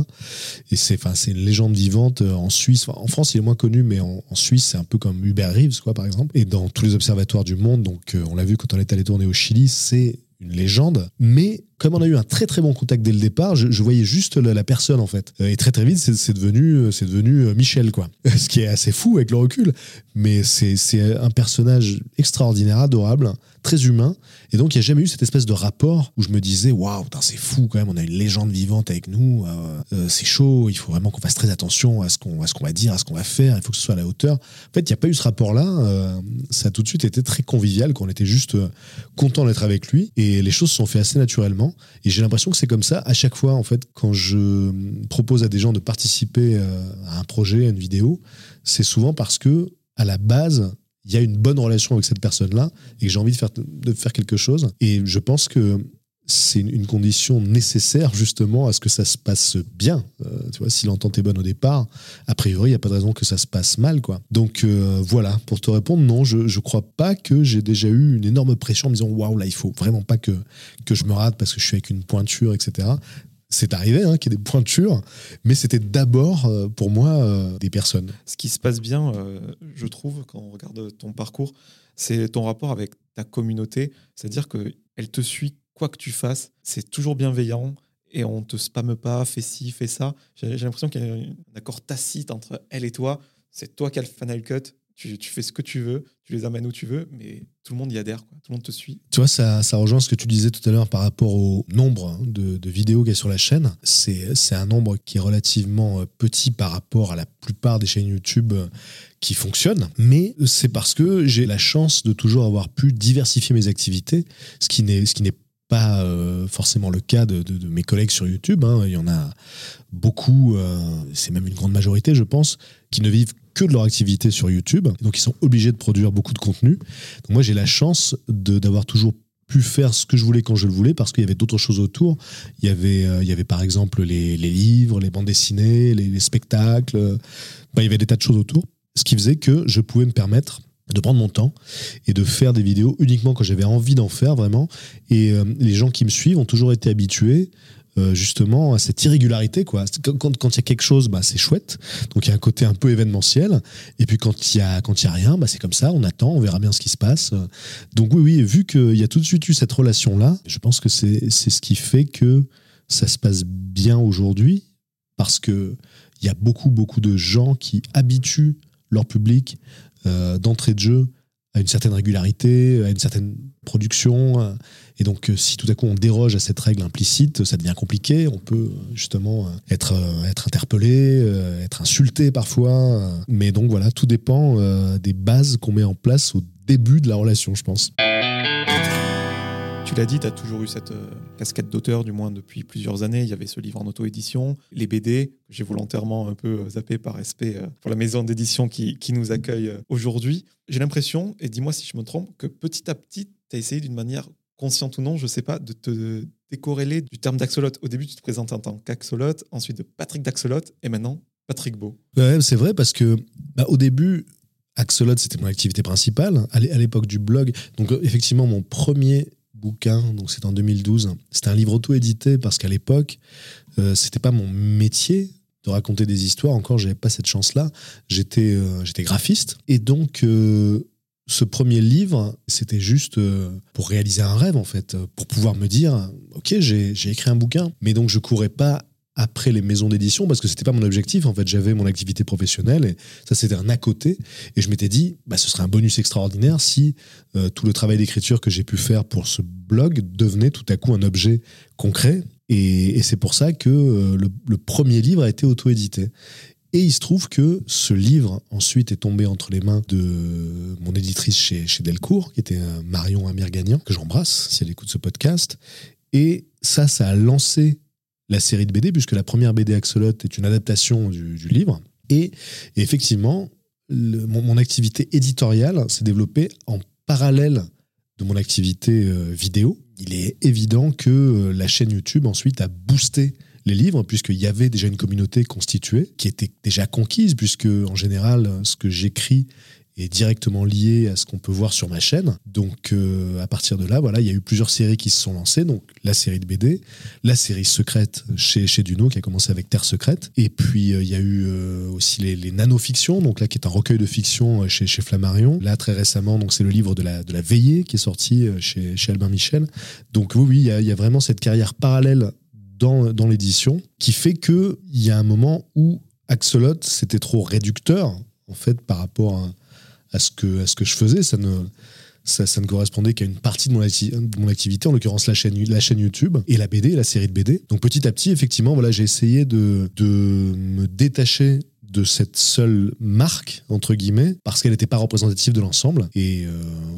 Et c'est enfin une légende vivante euh, en Suisse. en France, il est moins connu, mais en, Suisse, c'est un peu comme Hubert Reeves, quoi, par exemple. Et dans tous les observatoires du monde, donc euh, on l'a vu quand on est allé tourner au Chili, c'est une légende, mais comme on a eu un très très bon contact dès le départ, je, voyais juste la, personne en fait. Euh, et très très vite, c'est devenu, euh, devenu euh, Michel quoi. Ce qui est assez fou avec le recul, mais c'est un personnage extraordinaire, adorable, très humain. Et donc il n'y a jamais eu cette espèce de rapport où je me disais waouh, c'est fou quand même, on a une légende vivante avec nous, c'est chaud, il faut vraiment qu'on fasse très attention à ce qu'on qu'on va dire, à ce qu'on va faire, il faut que ce soit à la hauteur. En fait, il n'y a pas eu ce rapport-là. ça a tout de suite été très convivial, qu'on était juste content d'être avec lui. Et les choses se sont fait assez naturellement. Et j'ai l'impression que c'est comme ça à chaque fois, en fait, quand je propose à des gens de participer euh, à un projet, à une vidéo, c'est souvent parce que, à la base, il y a une bonne relation avec cette personne-là et que j'ai envie de faire, de faire quelque chose. Et je pense que c'est une condition nécessaire justement à ce que ça se passe bien. Euh, tu vois, si l'entente est bonne au départ, a priori, il n'y a pas de raison que ça se passe mal, quoi. Donc euh, voilà, pour te répondre, non, je ne crois pas que j'ai déjà eu une énorme pression en me disant waouh, là, il faut vraiment pas que, que je me rate parce que je suis avec une pointure, etc. c'est arrivé hein, qu'il y ait des pointures, mais c'était d'abord euh, pour moi des personnes. Ce qui se passe bien, je trouve, quand on regarde ton parcours, c'est ton rapport avec ta communauté. C'est-à-dire qu'elle te suit quoi que tu fasses. C'est toujours bienveillant et on te spamme pas, fais ci, fais ça. J'ai l'impression qu'il y a un accord tacite entre elle et toi. C'est toi qui as le final cut tu, fais ce que tu veux, tu les amènes où tu veux, mais tout le monde y adhère, tout le monde te suit. Tu vois, ça, ça rejoint ce que tu disais tout à l'heure par rapport au nombre hein, de, vidéos qu'il y a sur la chaîne. C'est un nombre qui est relativement euh, petit par rapport à la plupart des chaînes YouTube euh, qui fonctionnent, mais c'est parce que j'ai la chance de toujours avoir pu diversifier mes activités, ce qui n'est pas euh, forcément le cas de, mes collègues sur YouTube. Hein. Il y en a beaucoup, c'est même une grande majorité, je pense, qui ne vivent que de leur activité sur YouTube. Donc, ils sont obligés de produire beaucoup de contenu. Moi, j'ai la chance d'avoir toujours pu faire ce que je voulais quand je le voulais parce qu'il y avait d'autres choses autour. Il y avait, euh, il y avait par exemple les, livres, les bandes dessinées, les, spectacles. il y avait des tas de choses autour. Ce qui faisait que je pouvais me permettre de prendre mon temps et de faire des vidéos uniquement quand j'avais envie d'en faire vraiment. Et euh, les gens qui me suivent ont toujours été habitués euh, justement à cette irrégularité quoi. Quand il y a quelque chose bah c'est chouette. Donc il y a un côté un peu événementiel. Et puis quand il y a quand y a rien bah c'est comme ça. On attend on verra bien ce qui se passe. Donc oui oui vu qu'il y a tout de suite eu cette relation là je pense que c'est c'est ce qui fait que ça se passe bien aujourd'hui. Parce que il y a beaucoup beaucoup de gens qui habituent leur public euh, d'entrée de jeu à une certaine régularité, à une certaine production. Et donc, euh, si tout à coup on déroge à cette règle implicite, ça devient compliqué. On peut justement euh, être, euh, être interpellé, être insulté parfois. Mais donc voilà, tout dépend des bases qu'on met en place au début de la relation, je pense. Tu l'as dit, tu as toujours eu cette euh, casquette d'auteur, du moins depuis plusieurs années. Il y avait ce livre en auto-édition, les BD, que j'ai volontairement un peu euh, zappé par respect euh, pour la maison d'édition qui, nous accueille aujourd'hui. J'ai l'impression, et dis-moi si je me trompe, que petit à petit, tu as essayé d'une manière consciente ou non, je ne sais pas, de te décorréler du terme d'Axolot. Au début, tu te présentes en tant qu'Axolot, ensuite de Patrick d'Axolot, et maintenant Patrick Beau. Ouais, c'est vrai parce que bah, au début, Axolot, c'était mon activité principale à l'époque du blog. Donc, effectivement, mon premier bouquin, donc c'est en 2012. C'était un livre auto-édité parce qu'à l'époque, euh, c'était pas mon métier de raconter des histoires. Encore, j'avais pas cette chance-là. J'étais euh, graphiste et donc euh, ce premier livre, c'était juste pour réaliser un rêve en fait, pour pouvoir me dire, ok, j'ai écrit un bouquin, mais donc je courais pas après les maisons d'édition parce que c'était pas mon objectif. En fait, j'avais mon activité professionnelle et ça c'était un à côté. Et je m'étais dit, bah, ce serait un bonus extraordinaire si euh, tout le travail d'écriture que j'ai pu faire pour ce blog devenait tout à coup un objet concret. Et, c'est pour ça que euh, le, premier livre a été auto-édité. Et il se trouve que ce livre ensuite est tombé entre les mains de mon éditrice chez, chez Delcourt, qui était euh, Marion Amir-Gagnan, que j'embrasse si elle écoute ce podcast. Et ça, ça a lancé la série de BD, puisque la première BD Axolot est une adaptation du, livre. Et, effectivement, mon, activité éditoriale s'est développée en parallèle de mon activité euh, vidéo. Il est évident que euh, la chaîne YouTube ensuite a boosté les livres, puisqu'il y avait déjà une communauté constituée, qui était déjà conquise, puisque en général, ce que j'écris est directement lié à ce qu'on peut voir sur ma chaîne. Donc euh, à partir de là, voilà, il y a eu plusieurs séries qui se sont lancées. Donc la série de BD, la série secrète chez, chez Duno qui a commencé avec Terre secrète. Et puis euh, il y a eu euh, aussi les, les nanofictions, donc là qui est un recueil de fiction chez, chez Flammarion. Là très récemment, donc c'est le livre de la, de la veillée qui est sorti chez, chez Albin Michel. Donc oui, oui, il y a, vraiment cette carrière parallèle dans, dans l'édition qui fait qu'il y a un moment où Axolot, c'était trop réducteur en fait par rapport à à ce que, à ce que je faisais. Ça ne, ça, ça ne correspondait qu'à une partie de mon, activité, en l'occurrence la chaîne, la chaîne YouTube et la BD, la série de BD. Donc petit à petit, effectivement, voilà, j'ai essayé de, de me détacher de cette seule marque, entre guillemets, parce qu'elle n'était pas représentative de l'ensemble. Et euh,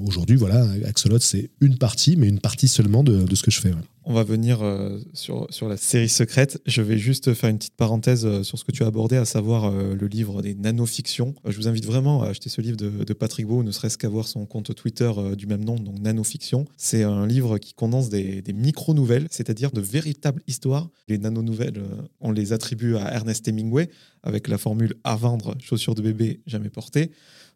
aujourd'hui, voilà, Axolot, c'est une partie, mais une partie seulement de, de ce que je fais. On va venir euh, sur, sur la série secrète. Je vais juste faire une petite parenthèse euh, sur ce que tu as abordé, à savoir le livre des nanofictions. je vous invite vraiment à acheter ce livre de, Patrick Beau, ne serait-ce qu'à voir son compte Twitter du même nom, donc Nanofiction. C'est un livre qui condense des, des micro-nouvelles, c'est-à-dire de véritables histoires. Les nano-nouvelles, on les attribue à Ernest Hemingway, avec la formule à vendre, chaussures de bébé jamais portées.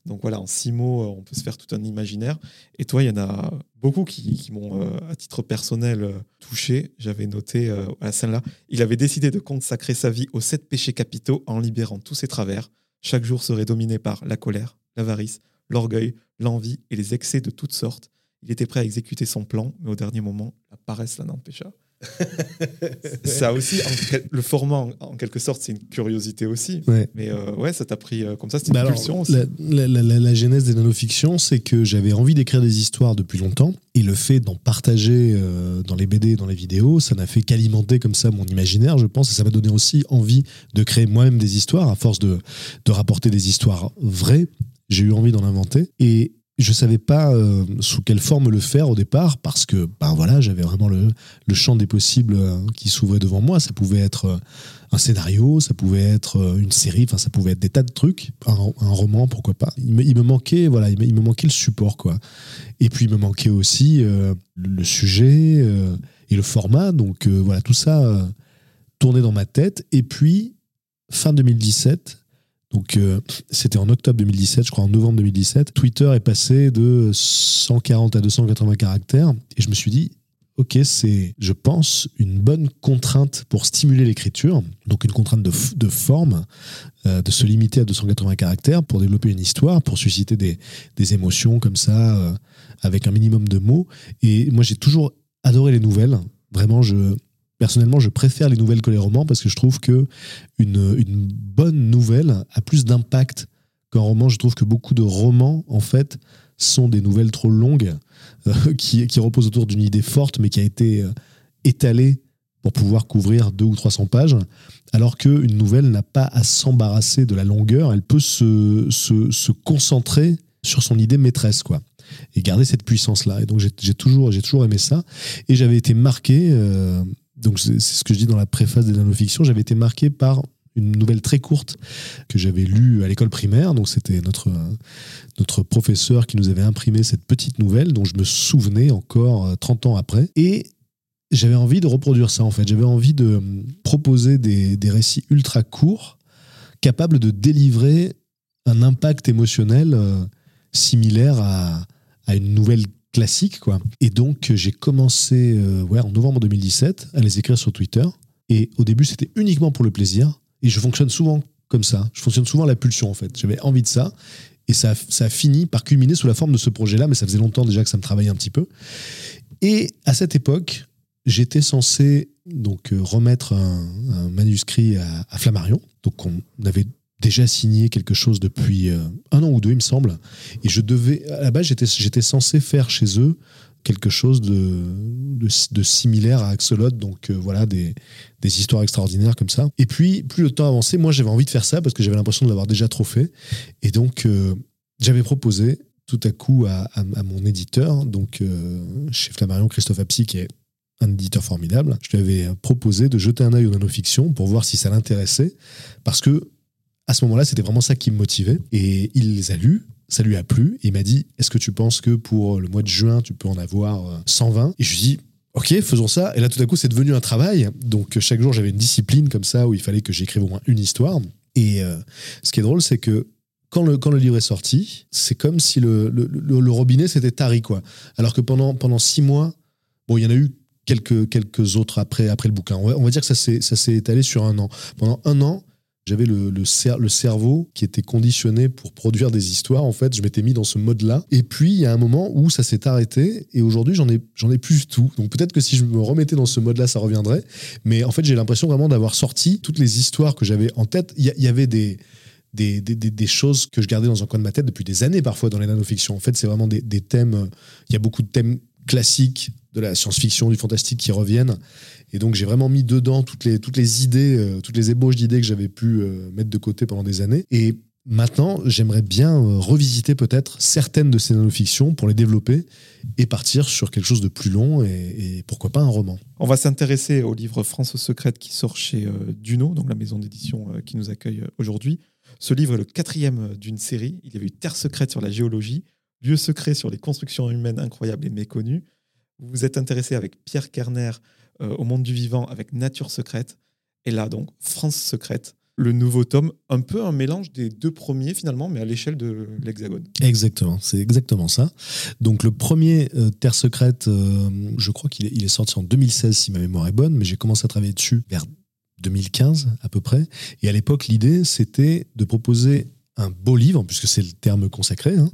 Donc voilà, en six mots, on peut se faire tout un imaginaire. Et toi, il y en a beaucoup qui, m'ont, euh, à titre personnel, euh, touché. J'avais noté à la scène-là, il avait décidé de consacrer sa vie aux sept péchés capitaux en libérant tous ses travers. Chaque jour serait dominé par la colère, l'avarice, l'orgueil, l'envie et les excès de toutes sortes. Il était prêt à exécuter son plan, mais au dernier moment, la paresse l'en empêcha. ça aussi, le format en, quelque sorte, c'est une curiosité aussi. Mais euh, ouais, ça t'a pris euh, comme ça, c'était une bah pulsion aussi. La, la, genèse des nanofictions, c'est que j'avais envie d'écrire des histoires depuis longtemps. Et le fait d'en partager euh, dans les BD, dans les vidéos, ça n'a fait qu'alimenter comme ça mon imaginaire, je pense. Et ça m'a donné aussi envie de créer moi-même des histoires, à force de, de rapporter des histoires vraies. J'ai eu envie d'en inventer. Et je savais pas euh, sous quelle forme le faire au départ parce que ben voilà j'avais vraiment le, le, champ des possibles euh, qui s'ouvrait devant moi. Ça pouvait être euh, un scénario ça pouvait être une série enfin ça pouvait être des tas de trucs un, roman pourquoi pas. Il me, il me manquait voilà il me, manquait le support quoi. Et puis il me manquait aussi le, sujet et le format. Donc voilà tout ça tournait dans ma tête. Et puis fin 2017 donc euh, c'était en octobre 2017, je crois en novembre 2017. Twitter est passé de 140 à 280 caractères et je me suis dit, ok, c'est, je pense, une bonne contrainte pour stimuler l'écriture, donc une contrainte de, de forme, euh, de se limiter à 280 caractères pour développer une histoire, pour susciter des, des émotions comme ça, euh, avec un minimum de mots. Et moi j'ai toujours adoré les nouvelles. Vraiment, je, Personnellement, je préfère les nouvelles que les romans parce que je trouve que une, une bonne nouvelle a plus d'impact qu'un roman. Je trouve que beaucoup de romans, en fait, sont des nouvelles trop longues euh, qui, qui, reposent autour d'une idée forte mais qui a été euh, étalée pour pouvoir couvrir deux ou 300 pages, alors qu'une nouvelle n'a pas à s'embarrasser de la longueur, elle peut se, se, se, concentrer sur son idée maîtresse, quoi, et garder cette puissance-là. Et donc j'ai toujours, toujours aimé ça, et j'avais été marqué euh, donc c'est ce que je dis dans la préface des nanofictions, j'avais été marqué par une nouvelle très courte que j'avais lue à l'école primaire. Donc c'était notre, notre professeur qui nous avait imprimé cette petite nouvelle dont je me souvenais encore 30 euh, ans après. Et j'avais envie de reproduire ça en fait. J'avais envie de euh, proposer des, des, récits ultra courts capables de délivrer un impact émotionnel euh, similaire à, à une nouvelle classique, quoi. Et donc, j'ai commencé euh, en novembre 2017 à les écrire sur Twitter. Et au début, c'était uniquement pour le plaisir. Et je fonctionne souvent comme ça. Je fonctionne souvent à la pulsion, en fait. J'avais envie de ça. Et ça, ça a fini par culminer sous la forme de ce projet-là, mais ça faisait longtemps déjà que ça me travaillait un petit peu. Et à cette époque, j'étais censé donc euh, remettre un, manuscrit à, à, Flammarion. Donc on avait déjà signé quelque chose depuis euh, un an ou deux, il me semble. Et je devais, à la base, j'étais, j'étais censé faire chez eux quelque chose de, de, similaire à Axolot, donc euh, voilà, des, des, histoires extraordinaires comme ça. Et puis, plus le temps avançait, moi j'avais envie de faire ça parce que j'avais l'impression de l'avoir déjà trop fait. Et donc, euh, j'avais proposé tout à coup à, mon éditeur, donc chez Flammarion Christophe Apsy, qui est un éditeur formidable, je lui avais proposé de jeter un œil aux nanofictions pour voir si ça l'intéressait, parce que à ce moment-là, c'était vraiment ça qui me motivait. Et il les a lus, ça lui a plu. Et il m'a dit Est-ce que tu penses que pour le mois de juin, tu peux en avoir 120 euh, Et je lui ai dit Ok, faisons ça. Et là, tout à coup, c'est devenu un travail. Donc, chaque jour, j'avais une discipline comme ça où il fallait que j'écrive au moins une histoire. Et euh, ce qui est drôle, c'est que quand le, quand le livre est sorti, c'est comme si le, le, robinet s'était tari, quoi. Alors que pendant, pendant six mois, bon, il y en a eu quelques, quelques autres après, après le bouquin. On va, on va dire que ça s'est étalé sur un an. Pendant un an, j'avais le, le, cerveau qui était conditionné pour produire des histoires. En fait, je m'étais mis dans ce mode-là. Et puis, il y a un moment où ça s'est arrêté. Et aujourd'hui, j'en ai, ai plus tout. Donc, peut-être que si je me remettais dans ce mode-là, ça reviendrait. Mais en fait, j'ai l'impression vraiment d'avoir sorti toutes les histoires que j'avais en tête. Il y, avait des, des, des, des, choses que je gardais dans un coin de ma tête depuis des années, parfois, dans les nanofictions. En fait, c'est vraiment des, des thèmes. Il y a beaucoup de thèmes classiques de la science-fiction, du fantastique qui reviennent. Et donc j'ai vraiment mis dedans toutes les, toutes les idées, euh, toutes les ébauches d'idées que j'avais pu euh, mettre de côté pendant des années. Et maintenant, j'aimerais bien euh, revisiter peut-être certaines de ces nanofictions pour les développer et partir sur quelque chose de plus long et, pourquoi pas un roman. On va s'intéresser au livre France secrète qui sort chez Duno, donc la maison d'édition qui nous accueille aujourd'hui. Ce livre est le quatrième d'une série. Il y avait eu Terre secrète sur la géologie, Lieu secret sur les constructions humaines incroyables et méconnues. Vous vous êtes intéressé avec Pierre Kerner euh, au monde du vivant avec Nature secrète. Et là, donc, France secrète. le nouveau tome, un peu un mélange des deux premiers finalement, mais à l'échelle de l'Hexagone. Exactement, c'est exactement ça. Donc le premier euh, Terre secrète, euh, je crois qu'il est, il est sorti en 2016 si ma mémoire est bonne, mais j'ai commencé à travailler dessus vers 2015 à peu près. Et à l'époque, l'idée, c'était de proposer un beau livre, puisque c'est le terme consacré, hein,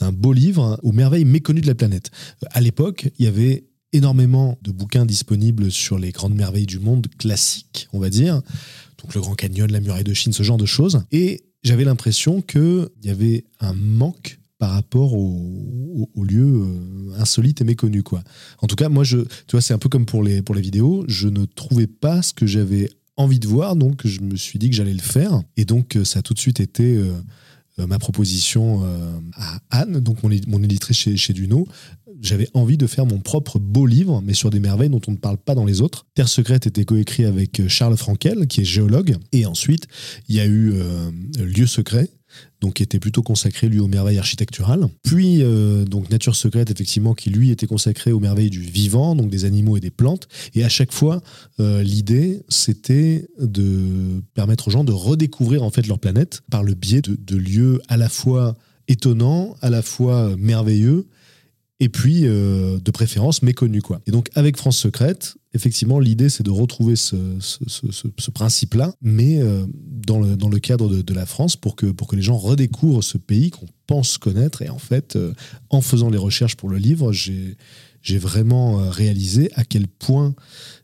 un beau livre aux merveilles méconnues de la planète. À l'époque, il y avait énormément de bouquins disponibles sur les grandes merveilles du monde classiques, on va dire. Donc le Grand Canyon, la muraille de Chine, ce genre de choses. Et j'avais l'impression qu'il y avait un manque par rapport aux, lieux euh, insolites et méconnus. Quoi. En tout cas, moi, je, tu vois, c'est un peu comme pour les, pour les vidéos. Je ne trouvais pas ce que j'avais envie de voir, donc je me suis dit que j'allais le faire. Et donc, ça a tout de suite été euh, euh, ma proposition à Anne, donc mon, chez, chez Duno, j'avais envie de faire mon propre beau livre, mais sur des merveilles dont on ne parle pas dans les autres. Terre secrète était coécrit avec euh, Charles Frankel, qui est géologue, et ensuite il y a eu euh, Lieu secret, donc qui était plutôt consacré lui aux merveilles architecturales. Puis euh, donc Nature secrète effectivement qui lui était consacré aux merveilles du vivant, donc des animaux et des plantes. Et à chaque fois l'idée c'était de permettre aux gens de redécouvrir en fait leur planète par le biais de lieux à la fois étonnants, à la fois merveilleux et puis euh, de préférence méconnu quoi. Et donc avec France Secrète, effectivement l'idée c'est de retrouver ce, principe-là, mais euh, dans, le, cadre de, la France pour que, pour que les gens redécouvrent ce pays qu'on pense connaître. Et en fait, euh, en faisant les recherches pour le livre, j'ai vraiment réalisé à quel point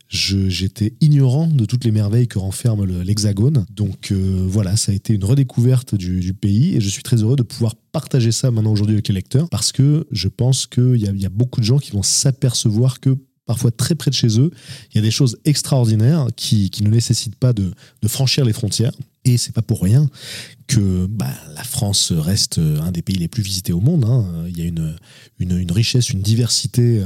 j'étais ignorant de toutes les merveilles que renferme l'Hexagone. Donc euh, voilà, ça a été une redécouverte du, pays et je suis très heureux de pouvoir partager ça maintenant aujourd'hui avec les lecteurs parce que je pense qu'il y, a beaucoup de gens qui vont s'apercevoir que parfois très près de chez eux, il y a des choses extraordinaires qui, ne nécessitent pas de, franchir les frontières. Et c'est pas pour rien que bah, la France reste un des pays les plus visités au monde. Hein. Il y a une, richesse, une diversité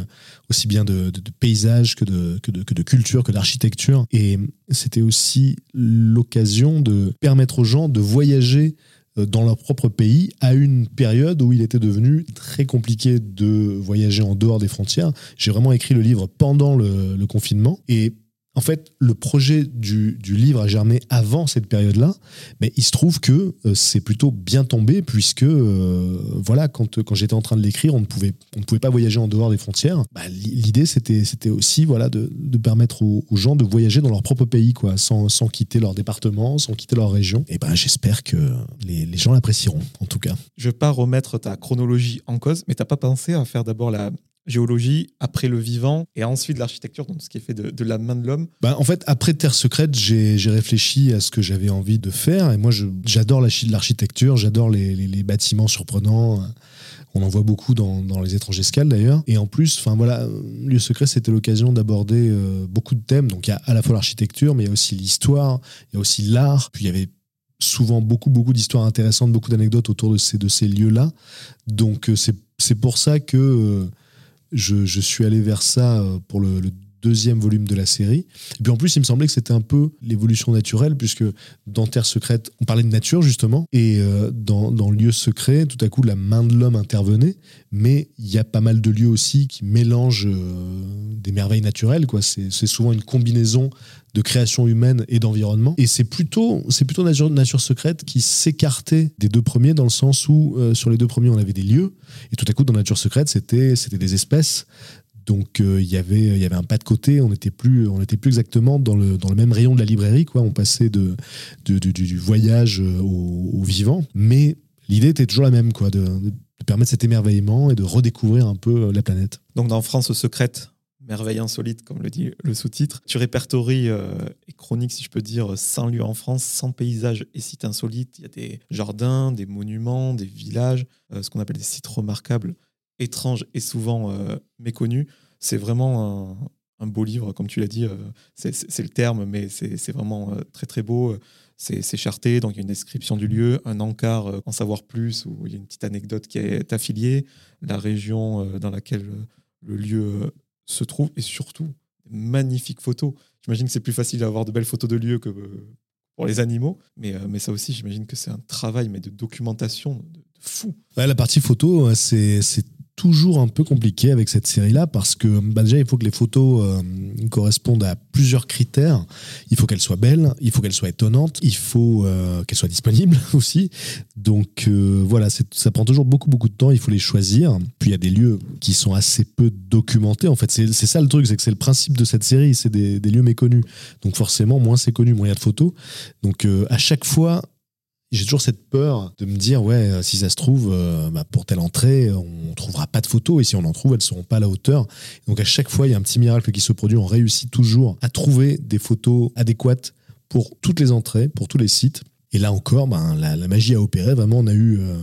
aussi bien de, paysages que de, que de, que de d'architecture. Et c'était aussi l'occasion de permettre aux gens de voyager euh, dans leur propre pays à une période où il était devenu très compliqué de voyager en dehors des frontières. J'ai vraiment écrit le livre pendant le, le confinement et en fait, le projet du, livre a germé avant cette période-là, mais il se trouve que euh, c'est plutôt bien tombé puisque, euh, voilà, quand, quand j'étais en train de l'écrire, on ne pouvait, on ne pouvait pas voyager en dehors des frontières. Bah, l'idée, c'était, aussi, voilà, de, permettre aux, gens de voyager dans leur propre pays, quoi, sans, sans quitter leur département, sans quitter leur région. Et ben, j'espère que les, les gens l'apprécieront, en tout cas. Je ne veux pas remettre ta chronologie en cause, mais tu n'as pas pensé à faire d'abord la, géologie, après le vivant, et ensuite l'architecture, donc ce qui est fait de, la main de l'homme. Bah, en fait, après Terre secrète, j'ai réfléchi à ce que j'avais envie de faire, et moi j'adore l'architecture, j'adore les, les, bâtiments surprenants. On en voit beaucoup dans, dans les étranges escales d'ailleurs. Et en plus, enfin voilà, Lieu secret, c'était l'occasion d'aborder euh, beaucoup de thèmes. Donc il y a à la fois l'architecture, mais il y a aussi l'histoire, il y a aussi l'art. Puis il y avait souvent beaucoup, beaucoup d'histoires intéressantes, beaucoup d'anecdotes autour de ces, de ces lieux-là. Donc euh, c'est pour ça que euh, je, suis allé vers ça euh, pour le, deuxième volume de la série. Et puis en plus, il me semblait que c'était un peu l'évolution naturelle, puisque dans Terre secrète, on parlait de nature justement, et euh, dans, dans Lieu secret, tout à coup, la main de l'homme intervenait, mais il y a pas mal de lieux aussi qui mélangent euh, des merveilles naturelles. C'est souvent une combinaison de création humaine et d'environnement. Et c'est plutôt, c'est plutôt nature, nature secrète qui s'écartait des deux premiers dans le sens où euh, sur les deux premiers on avait des lieux et tout à coup dans nature secrète c'était c'était des espèces. Donc euh, il y avait il y avait un pas de côté. On n'était plus on était plus exactement dans le dans le même rayon de la librairie quoi. On passait de, du, voyage euh, au, vivant. Mais l'idée était toujours la même quoi de permettre cet émerveillement et de redécouvrir un peu la planète. Donc dans France secrète, merveille insolite, comme le dit le sous-titre. Tu répertories euh, et chroniques, si je peux dire, 100 lieux en France, 100 paysages et sites insolites. Il y a des jardins, des monuments, des villages, euh, ce qu'on appelle des sites remarquables, étranges et souvent euh, méconnus. C'est vraiment un, beau livre, comme tu l'as dit. c'est le terme, mais c'est vraiment très très beau. C'est charté, donc il y a une description du lieu, un encart en savoir plus, où il y a une petite anecdote qui est affiliée, la région dans laquelle le lieu se trouve et surtout magnifiques photos. J'imagine que c'est plus facile d'avoir de belles photos de lieux que euh, pour les animaux, mais, euh, mais ça aussi, j'imagine que c'est un travail mais de documentation de, fou. la partie photo, c'est toujours un peu compliqué avec cette série-là parce que bah, déjà, il faut que les photos euh, correspondent à plusieurs critères. Il faut qu'elles soient belles, il faut qu'elles soient étonnantes, il faut euh, qu'elles soient disponibles aussi. Donc euh, voilà, ça prend toujours beaucoup, beaucoup de temps. Il faut les choisir. Puis il y a des lieux qui sont assez peu documentés. En fait, c'est ça le truc, c'est que c'est le principe de cette série. C'est des, des, lieux méconnus. Donc forcément, moins c'est connu, moins il y a de photos. Donc à chaque fois, j'ai toujours cette peur de me dire, ouais, euh, si ça se trouve, euh, bah, pour telle entrée, on trouvera pas de photos, et si on en trouve, elles seront pas à la hauteur. Donc à chaque fois, il y a un petit miracle qui se produit, on réussit toujours à trouver des photos adéquates pour toutes les entrées, pour tous les sites. Et là encore, ben, la, magie a opéré, vraiment, on a eu... Euh,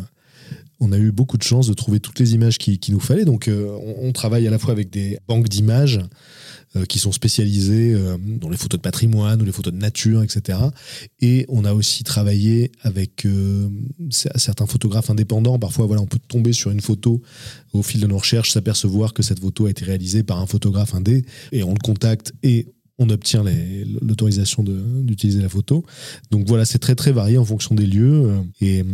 on a eu beaucoup de chance de trouver toutes les images qu'il qui nous fallait. Donc, on, travaille à la fois avec des banques d'images euh, qui sont spécialisés euh, dans les photos de patrimoine ou les photos de nature, etc. Et on a aussi travaillé avec euh, certains photographes indépendants. Parfois, voilà, on peut tomber sur une photo au fil de nos recherches, s'apercevoir que cette photo a été réalisée par un photographe indé, et on le contacte et on obtient l'autorisation d'utiliser la photo. Donc voilà, c'est très très varié en fonction des lieux. Et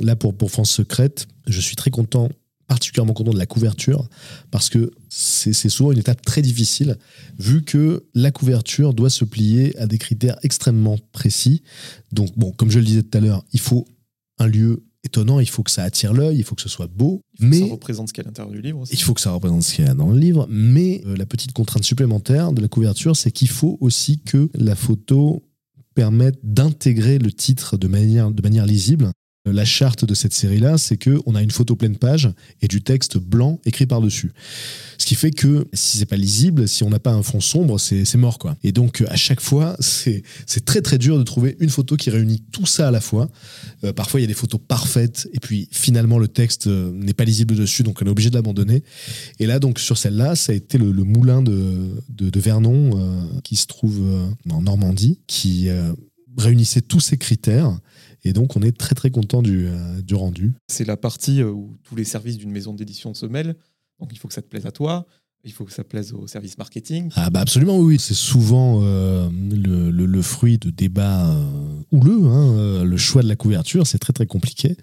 là, pour, pour France Secrète, je suis très content particulièrement content de la couverture parce que c'est souvent une étape très difficile vu que la couverture doit se plier à des critères extrêmement précis. Donc bon, comme je le disais tout à l'heure, il faut un lieu étonnant, il faut que ça attire l'œil, il faut que ce soit beau. Il faut mais que ça représente ce qu'il y a à l'intérieur du livre aussi. Il faut que ça représente ce qu'il y a dans le livre, mais euh, la petite contrainte supplémentaire de la couverture, c'est qu'il faut aussi que la photo permette d'intégrer le titre de manière, de manière lisible la charte de cette série-là, c'est qu'on a une photo pleine page et du texte blanc écrit par-dessus. Ce qui fait que si c'est pas lisible, si on n'a pas un fond sombre, c'est mort quoi. Et donc à chaque fois, c'est très très dur de trouver une photo qui réunit tout ça à la fois. Euh, parfois il y a des photos parfaites et puis finalement le texte euh, n'est pas lisible dessus, donc on est obligé de l'abandonner. Et là donc sur celle-là, ça a été le, moulin de, de, Vernon euh, qui se trouve en Normandie, qui réunissait tous ces critères et donc, on est très, très content du, euh, du rendu. C'est la partie euh, où tous les services d'une maison d'édition se mêlent. Donc, il faut que ça te plaise à toi. Il faut que ça plaise au service marketing. Ah bah absolument oui, c'est souvent euh, le, le, fruit de débats houleux. Hein. Le choix de la couverture, c'est très très compliqué.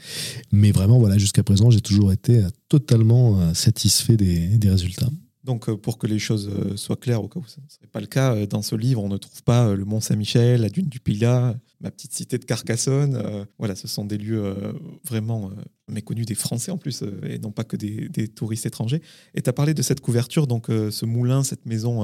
Mais vraiment, voilà, jusqu'à présent, j'ai toujours été totalement satisfait des, des résultats. Donc, pour que les choses soient claires, au cas où ce ne serait pas le cas, dans ce livre, on ne trouve pas le Mont Saint-Michel, la dune du Pilat, ma petite cité de Carcassonne. Euh, voilà, ce sont des lieux euh, vraiment euh, méconnus des Français en plus, et non pas que des, touristes étrangers. Et tu as parlé de cette couverture, donc ce moulin, cette maison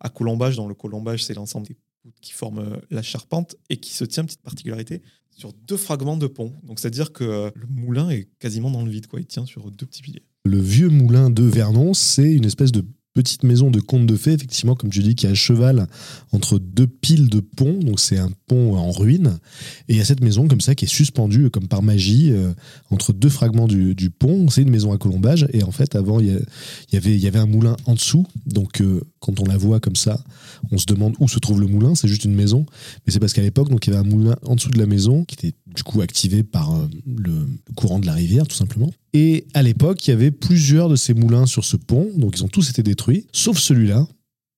à colombage, dont le colombage, c'est l'ensemble des poutres qui forment la charpente, et qui se tient, petite particularité, sur deux fragments de pont. Donc c'est-à-dire que le moulin est quasiment dans le vide, quoi. il tient sur deux petits piliers. Le vieux moulin de Vernon, c'est une espèce de petite maison de conte de fées, effectivement, comme tu dis, qui est à cheval entre deux piles de ponts. Donc, c'est un pont en ruine. Et il y a cette maison, comme ça, qui est suspendue, comme par magie, euh, entre deux fragments du, pont. C'est une maison à colombage. Et en fait, avant, il y, avait, y avait un moulin en dessous. Donc, euh, quand on la voit comme ça, on se demande où se trouve le moulin. C'est juste une maison. Mais c'est parce qu'à l'époque, il y avait un moulin en dessous de la maison qui était du coup activé par euh, le courant de la rivière, tout simplement. Et à l'époque, il y avait plusieurs de ces moulins sur ce pont, donc ils ont tous été détruits, sauf celui-là.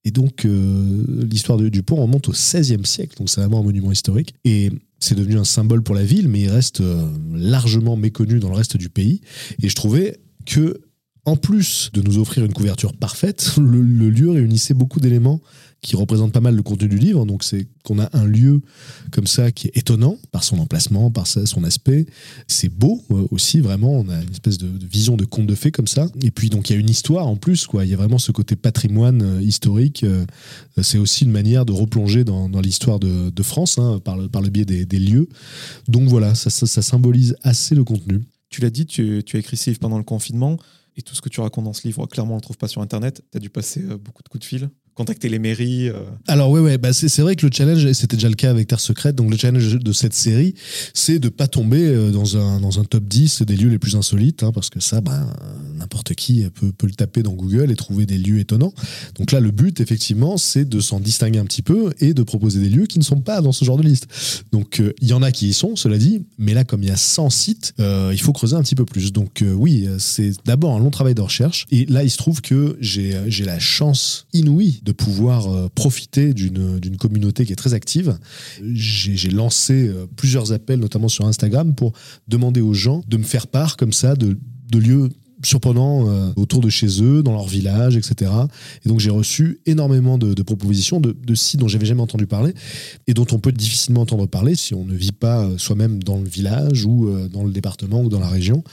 Et donc, euh, l'histoire du pont remonte au XVIe siècle, donc c'est vraiment un monument historique. Et c'est devenu un symbole pour la ville, mais il reste euh, largement méconnu dans le reste du pays. Et je trouvais que, en plus de nous offrir une couverture parfaite, le lieu réunissait beaucoup d'éléments qui représente pas mal le contenu du livre. Donc, c'est qu'on a un lieu comme ça qui est étonnant par son emplacement, par son aspect. C'est beau euh, aussi, vraiment. On a une espèce de, vision de conte de fées comme ça. Et puis, donc, il y a une histoire en plus, quoi. Il y a vraiment ce côté patrimoine euh, historique. Euh, c'est aussi une manière de replonger dans, l'histoire de, France hein, par, le, biais des, lieux. Donc, voilà, ça, symbolise assez le contenu. Tu l'as dit, tu, tu as écrit ce livre pendant le confinement. Et tout ce que tu racontes dans ce livre, clairement, on ne le trouve pas sur Internet. Tu as dû passer beaucoup de coups de fil contacter les mairies. Euh. Alors ouais, ouais bah c'est vrai que le challenge, c'était déjà le cas avec Terre Secrète, donc le challenge de cette série, c'est de pas tomber euh, dans un, dans un top 10 des lieux les plus insolites, hein, parce que ça, bah, n'importe qui peut, peut le taper dans Google et trouver des lieux étonnants. Donc là, le but, effectivement, c'est de s'en distinguer un petit peu et de proposer des lieux qui ne sont pas dans ce genre de liste. Donc il y en a qui y sont, cela dit, mais là, comme il y a 100 sites, euh, il faut creuser un petit peu plus. Donc oui, c'est d'abord un long travail de recherche, et là, il se trouve que j'ai la chance inouïe pouvoir euh, profiter d'une communauté qui est très active. J'ai lancé euh, plusieurs appels, notamment sur Instagram, pour demander aux gens de me faire part comme ça de, de lieux surprenants euh, autour de chez eux, dans leur village, etc. Et donc j'ai reçu énormément de, propositions de, sites dont j'avais jamais entendu parler et dont on peut difficilement entendre parler si on ne vit pas soi-même dans le village ou dans le département ou dans la région.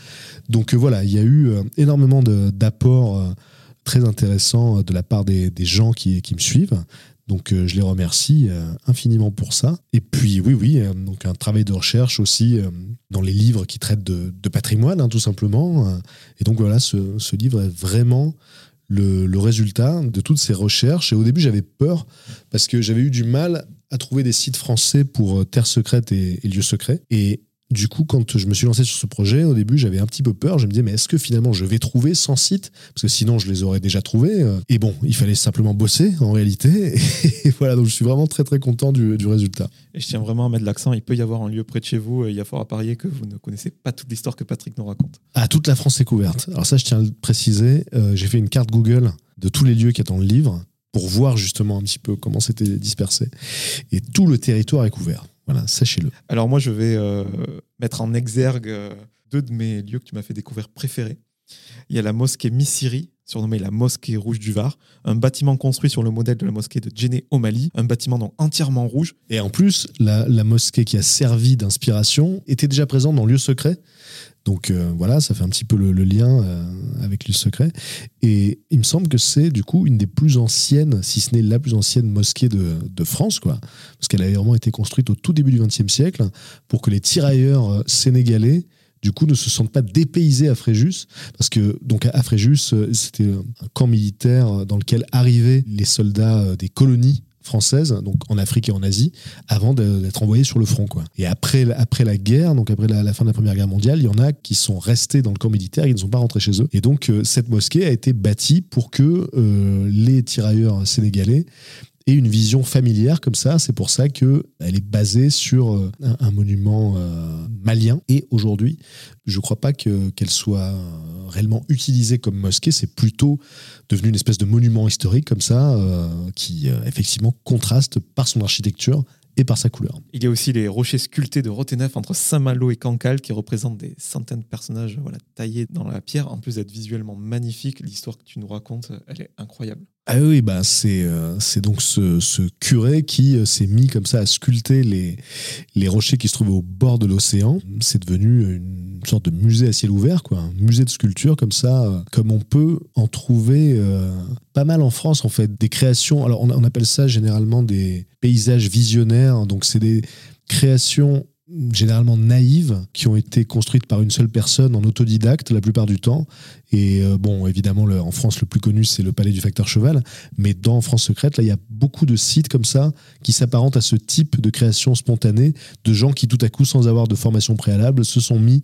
Donc voilà, il y a eu énormément d'apports très intéressants de la part des, gens qui, me suivent. Donc euh, je les remercie euh, infiniment pour ça. Et puis oui, oui, euh, donc un travail de recherche aussi dans les livres qui traitent de, patrimoine, hein, tout simplement. Et donc voilà, ce, livre est vraiment le, résultat de toutes ces recherches. Et au début, j'avais peur parce que j'avais eu du mal à trouver des sites français pour Terre secrète et, et Lieux secrets. Et du coup, quand je me suis lancé sur ce projet, au début, j'avais un petit peu peur. Je me disais, mais est-ce que finalement je vais trouver 100 sites Parce que sinon, je les aurais déjà trouvés. Euh. Et bon, il fallait simplement bosser en réalité. Et voilà, donc je suis vraiment très très content du, résultat. Et je tiens vraiment à mettre l'accent il peut y avoir un lieu près de chez vous. Il y a fort à parier que vous ne connaissez pas toute l'histoire que Patrick nous raconte. Ah, toute la France est couverte. Alors, ça, je tiens à le préciser. Euh, j'ai fait une carte Google de tous les lieux qui dans le livre pour voir justement un petit peu comment c'était dispersé. Et tout le territoire est couvert. Voilà, sachez-le. Alors moi, je vais euh, mettre en exergue euh, deux de mes lieux que tu m'as fait découvrir préférés. Il y a la mosquée Misiri, surnommée la mosquée rouge du Var, un bâtiment construit sur le modèle de la mosquée de Djenné au Mali, un bâtiment donc entièrement rouge. Et en plus, la, la mosquée qui a servi d'inspiration était déjà présente dans Lieu Secret, donc euh, voilà, ça fait un petit peu le, lien euh, avec le secret. Et il me semble que c'est du coup une des plus anciennes, si ce n'est la plus ancienne mosquée de, France, quoi. Parce qu'elle a vraiment été construite au tout début du XXe siècle pour que les tirailleurs euh, sénégalais du coup, ne se sentent pas dépaysés à Fréjus, parce que donc à Fréjus, c'était un camp militaire dans lequel arrivaient les soldats des colonies française, donc en Afrique et en Asie, avant d'être envoyés sur le front. Et après, la guerre, donc après la, fin de la Première Guerre mondiale, il y en a qui sont restés dans le camp militaire qui ne sont pas rentrés chez eux. Et donc euh, cette mosquée a été bâtie pour que euh, les tirailleurs sénégalais et une vision familière comme ça. C'est pour ça qu'elle est basée sur euh, un, monument euh, malien. Et aujourd'hui, je ne crois pas qu'elle soit euh, réellement utilisée comme mosquée. C'est plutôt devenu une espèce de monument historique comme ça, qui effectivement contraste par son architecture et par sa couleur. Il y a aussi les rochers sculptés de Rotenef entre Saint-Malo et Cancale qui représentent des centaines de personnages taillés dans la pierre. En plus d'être visuellement magnifique, l'histoire que tu nous racontes, elle est incroyable. Ah oui, bah c'est euh, donc ce, ce, curé qui euh, s'est mis comme ça à sculpter les, les rochers qui se trouvaient au bord de l'océan. C'est devenu une sorte de musée à ciel ouvert, quoi, un musée de sculpture comme ça, euh, comme on peut en trouver pas mal en France en fait, des créations. Alors on appelle ça généralement des paysages visionnaires. Donc c'est des créations généralement naïves, qui ont été construites par une seule personne en autodidacte la plupart du temps. Et euh, bon, évidemment, le, en France, le plus connu, c'est le Palais du Facteur Cheval. Mais dans France Secrète, là, il y a beaucoup de sites comme ça qui s'apparentent à ce type de création spontanée de gens qui, tout à coup, sans avoir de formation préalable, se sont mis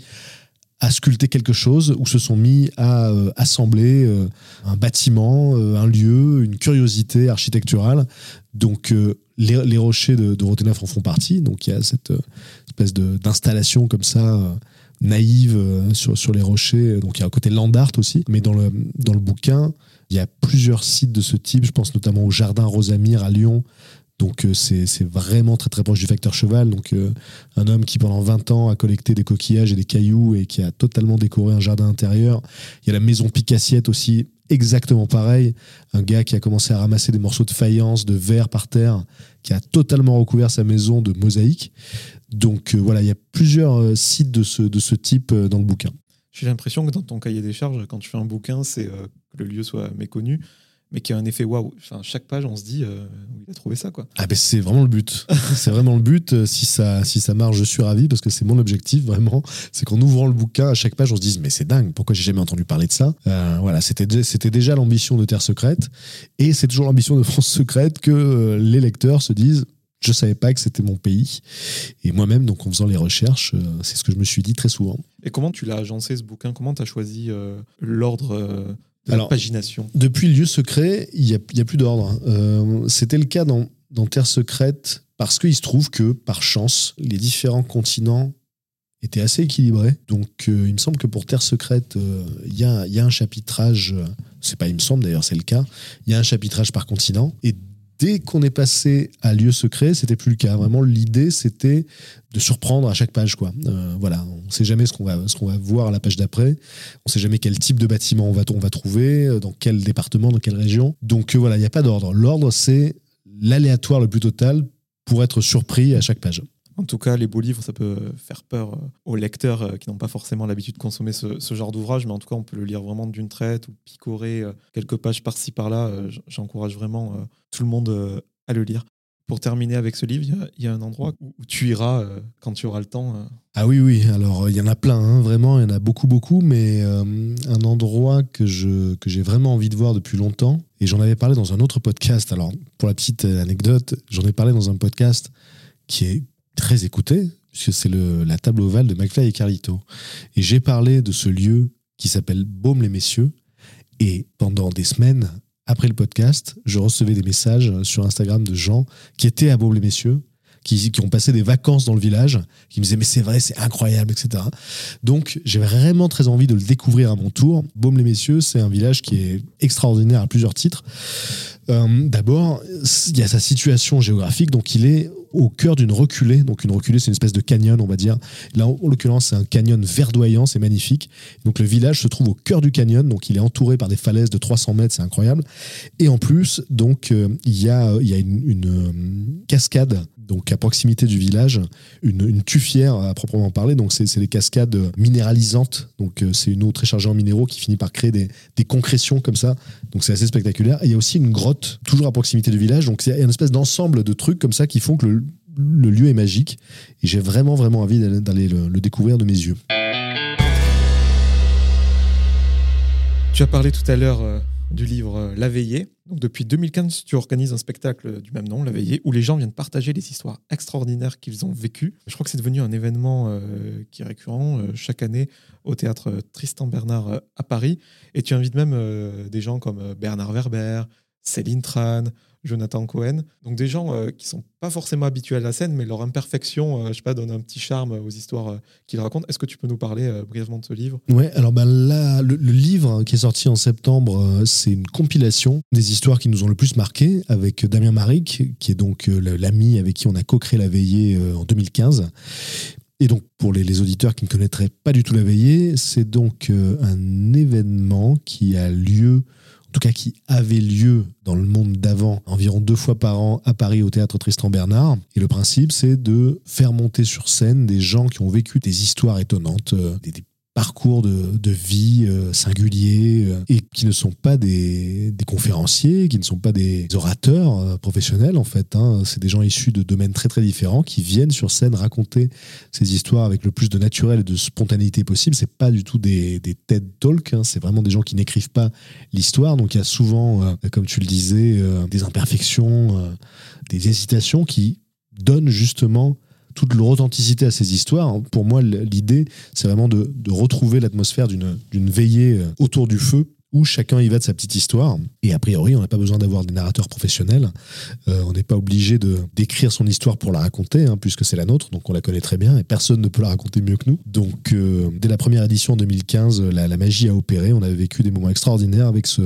à sculpter quelque chose ou se sont mis à euh, assembler euh, un bâtiment, un lieu, une curiosité architecturale. Donc les, rochers de, de en font partie. Donc il y a cette espèce d'installation comme ça euh, naïve euh, sur, sur les rochers. Donc il y a un côté land art aussi. Mais dans le, dans le bouquin, il y a plusieurs sites de ce type. Je pense notamment au Jardin Rosamire à Lyon. Donc euh, c'est vraiment très très proche du facteur cheval. Donc un homme qui pendant 20 ans a collecté des coquillages et des cailloux et qui a totalement décoré un jardin intérieur. Il y a la maison Picassiette aussi, exactement pareil. Un gars qui a commencé à ramasser des morceaux de faïence, de verre par terre, qui a totalement recouvert sa maison de mosaïques. Donc euh, voilà, il y a plusieurs euh, sites de ce, de ce type euh, dans le bouquin. J'ai l'impression que dans ton cahier des charges, quand tu fais un bouquin, c'est que le lieu soit méconnu, mais qu'il y a un effet waouh. Enfin, chaque page, on se dit, où il a trouvé ça, quoi. Ah ben c'est vraiment le but. c'est vraiment le but. Si ça, si ça marche, je suis ravi parce que c'est mon objectif vraiment. C'est qu'en ouvrant le bouquin, à chaque page, on se dise, mais c'est dingue. Pourquoi j'ai jamais entendu parler de ça? Voilà, c'était, c'était déjà l'ambition de Terre secrète, et c'est toujours l'ambition de France secrète que les lecteurs se disent, je savais pas que c'était mon pays. Et moi-même, donc en faisant les recherches, euh, c'est ce que je me suis dit très souvent. Et comment tu l'as agencé ce bouquin? Comment tu as choisi euh, l'ordre euh, de la pagination Depuis Lieu secret, il n'y a, a, plus d'ordre. c'était le cas dans, dans Terre secrète parce qu'il se trouve que, par chance, les différents continents étaient assez équilibrés. Donc, il me semble que pour Terre secrète, il y, a, y, a, un chapitrage, c'est pas il me semble d'ailleurs, c'est le cas, il y a un chapitrage par continent. Et Dès qu'on est passé à lieu secret, c'était plus le cas. Vraiment, l'idée, c'était de surprendre à chaque page. Quoi. Euh, voilà, on ne sait jamais ce qu'on va, voir à la page d'après. On ne sait jamais quel type de bâtiment on va, on va trouver, euh, dans quel département, dans quelle région. Donc euh, voilà, il n'y a pas d'ordre. L'ordre, c'est l'aléatoire le plus total pour être surpris à chaque page. En tout cas, les beaux livres, ça peut faire peur aux lecteurs qui n'ont pas forcément l'habitude de consommer ce, genre d'ouvrage, mais en tout cas, on peut le lire vraiment d'une traite ou picorer quelques pages par-ci par-là. J'encourage vraiment tout le monde à le lire. Pour terminer avec ce livre, il y, a un endroit où tu iras euh, quand tu auras le temps. Euh. Ah oui, oui. Alors, il y en a plein, hein, vraiment. Il y en a beaucoup, beaucoup. Mais euh, un endroit que, je, que j'ai vraiment envie de voir depuis longtemps, et j'en avais parlé dans un autre podcast. Alors, pour la petite anecdote, j'en ai parlé dans un podcast qui est très écouté, puisque c'est la table ovale de McFly et Carlito. Et j'ai parlé de ce lieu qui s'appelle Baume-les-Messieurs. Et pendant des semaines, après le podcast, je recevais des messages sur Instagram de gens qui étaient à Beaune-les-Messieurs, qui, qui, ont passé des vacances dans le village, qui me disaient mais c'est vrai, c'est incroyable, etc. Donc j'ai vraiment très envie de le découvrir à mon tour. Baume-les-Messieurs, c'est un village qui est extraordinaire à plusieurs titres. Euh, d'abord, il y a sa situation géographique, donc il est au cœur d'une reculée. Donc une reculée, c'est une espèce de canyon, on va dire. Là, en l'occurrence, c'est un canyon verdoyant, c'est magnifique. Donc le village se trouve au cœur du canyon, donc il est entouré par des falaises de 300 mètres, c'est incroyable. Et en plus, donc euh, il y a, y a une, euh, cascade donc à proximité du village, une, une à proprement parler. Donc c'est des cascades minéralisantes. Donc euh, c'est une eau très chargée en minéraux qui finit par créer des, des concrétions comme ça. Donc c'est assez spectaculaire. Et il y a aussi une grotte toujours à proximité du village. Donc il y a une espèce d'ensemble de trucs comme ça qui font que le, le lieu est magique. Et j'ai vraiment vraiment envie d'aller le, découvrir de mes yeux. Tu as parlé tout à l'heure euh, du livre euh, La Veillée. Donc depuis 2015, tu organises un spectacle du même nom, La Veillée, où les gens viennent partager les histoires extraordinaires qu'ils ont vécues. Je crois que c'est devenu un événement euh, qui est récurrent chaque année au théâtre Tristan Bernard à Paris. Et tu invites même des gens comme Bernard Werber, Céline Tran, Jonathan Cohen. Donc des gens euh, qui sont pas forcément habitués à la scène, mais leur imperfection, euh, je sais pas, donne un petit charme aux histoires euh, qu'ils racontent. Est-ce que tu peux nous parler brièvement de ce livre? Ouais, alors ben là, le, livre qui est sorti en septembre, c'est une compilation des histoires qui nous ont le plus marqué avec Damien Maric, qui est donc l'ami avec qui on a co-créé La Veillée en 2015. Et donc, pour les, auditeurs qui ne connaîtraient pas du tout La Veillée, c'est donc un événement qui a lieu tout cas qui avait lieu dans le monde d'avant, environ deux fois par an à Paris au théâtre Tristan Bernard. Et le principe, c'est de faire monter sur scène des gens qui ont vécu des histoires étonnantes, euh, des, parcours de, vie euh, singuliers euh, et qui ne sont pas des, conférenciers, qui ne sont pas des orateurs euh, professionnels en fait. Hein. C'est des gens issus de domaines très très différents qui viennent sur scène raconter ces histoires avec le plus de naturel et de spontanéité possible. C'est pas du tout des, des TED Talks, hein. c'est vraiment des gens qui n'écrivent pas l'histoire. Donc il y a souvent, comme tu le disais, des imperfections, des hésitations qui donnent justement toute leur authenticité à ces histoires. Pour moi, l'idée, c'est vraiment de, retrouver l'atmosphère d'une veillée euh, autour du feu où chacun y va de sa petite histoire. Et a priori, on n'a pas besoin d'avoir des narrateurs professionnels. Euh, on n'est pas obligé de d'écrire son histoire pour la raconter, hein, puisque c'est la nôtre, donc on la connaît très bien et personne ne peut la raconter mieux que nous. Donc, euh, dès la première édition en 2015, la, magie a opéré. On avait vécu des moments extraordinaires avec ce,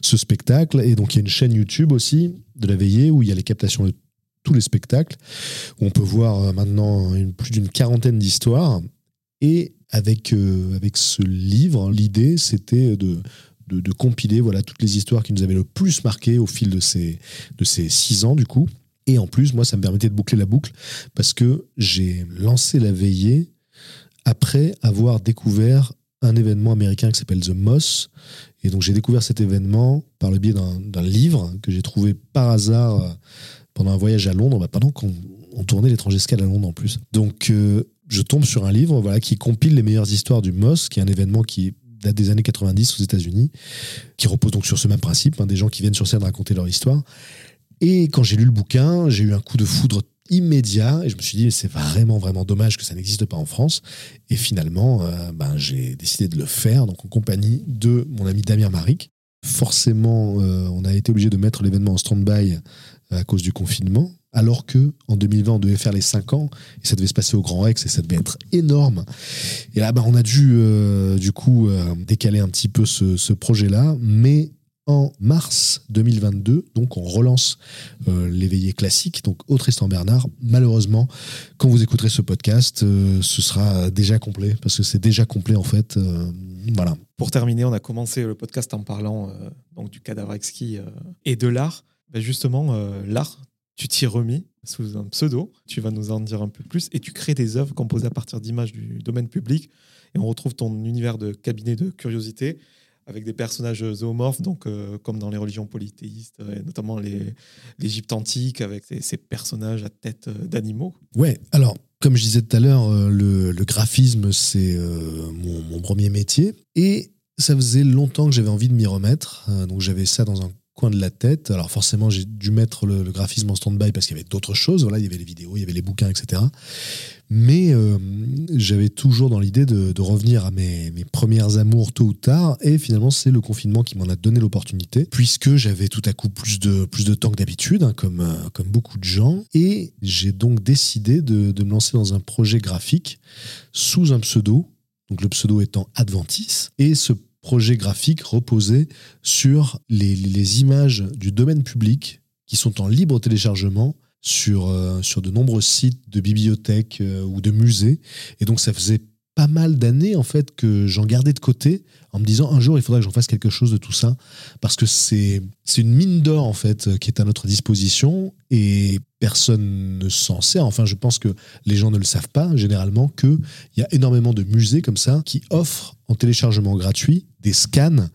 ce spectacle. Et donc, il y a une chaîne YouTube aussi de la veillée où il y a les captations tous les spectacles. Où on peut voir euh, maintenant plus d'une quarantaine d'histoires. Et avec, euh, avec ce livre, l'idée, c'était de, de, compiler voilà, toutes les histoires qui nous avaient le plus marqué au fil de ces, de ces six ans, du coup. Et en plus, moi, ça me permettait de boucler la boucle parce que j'ai lancé la veillée après avoir découvert un événement américain qui s'appelle The Moss. Et donc, j'ai découvert cet événement par le biais d'un livre que j'ai trouvé par hasard euh, pendant un voyage à Londres, bah, pendant qu'on tournait l'étranger escale à Londres en plus. Donc, euh, je tombe sur un livre voilà, qui compile les meilleures histoires du MOS, qui est un événement qui date des années 90 aux États-Unis, qui repose donc sur ce même principe, hein, des gens qui viennent sur scène raconter leur histoire. Et quand j'ai lu le bouquin, j'ai eu un coup de foudre immédiat et je me suis dit c'est vraiment vraiment dommage que ça n'existe pas en France et finalement euh, ben, j'ai décidé de le faire donc en compagnie de mon ami Damien Maric forcément euh, on a été obligé de mettre l'événement en stand-by à cause du confinement, alors que en 2020 on devait faire les 5 ans et ça devait se passer au Grand Rex et ça devait être énorme. Et là, bah, on a dû euh, du coup euh, décaler un petit peu ce, projet-là, mais en mars 2022. Donc on relance euh, l'éveillé classique, donc au Tristan Bernard. Malheureusement, quand vous écouterez ce podcast, ce sera déjà complet, parce que c'est déjà complet en fait. Voilà. Pour terminer, on a commencé le podcast en parlant donc du cadavre exquis et de l'art. Ben justement, l'art, tu t'y remis sous un pseudo. Tu vas nous en dire un peu plus et tu crées des œuvres composées à partir d'images du domaine public. Et on retrouve ton univers de cabinet de curiosité avec des personnages zoomorphes, donc euh, comme dans les religions polythéistes, euh, notamment l'Égypte antique, avec ces, personnages à tête euh, d'animaux. Ouais, alors, comme je disais tout à l'heure, le, graphisme, c'est mon, mon, premier métier. Et ça faisait longtemps que j'avais envie de m'y remettre. donc j'avais ça dans un coin de la tête. Alors forcément, j'ai dû mettre le, graphisme en stand-by parce qu'il y avait d'autres choses. Voilà, il y avait les vidéos, il y avait les bouquins, etc. Mais euh, j'avais toujours dans l'idée de, revenir à mes, premières amours tôt ou tard. Et finalement, c'est le confinement qui m'en a donné l'opportunité, puisque j'avais tout à coup plus de, plus de temps que d'habitude, hein, comme, euh, comme beaucoup de gens. Et j'ai donc décidé de, de me lancer dans un projet graphique sous un pseudo donc le pseudo étant Adventis. Et ce projet graphique reposait sur les, images du domaine public qui sont en libre téléchargement sur, euh, de nombreux sites de bibliothèques euh, ou de musées. Et donc ça faisait pas mal d'années en fait que j'en gardais de côté en me disant un jour il faudra que j'en fasse quelque chose de tout ça parce que c'est c'est une mine d'or en fait qui est à notre disposition et personne ne s'en sert. Enfin je pense que les gens ne le savent pas généralement que il y a énormément de musées comme ça qui offrent en téléchargement gratuit des scans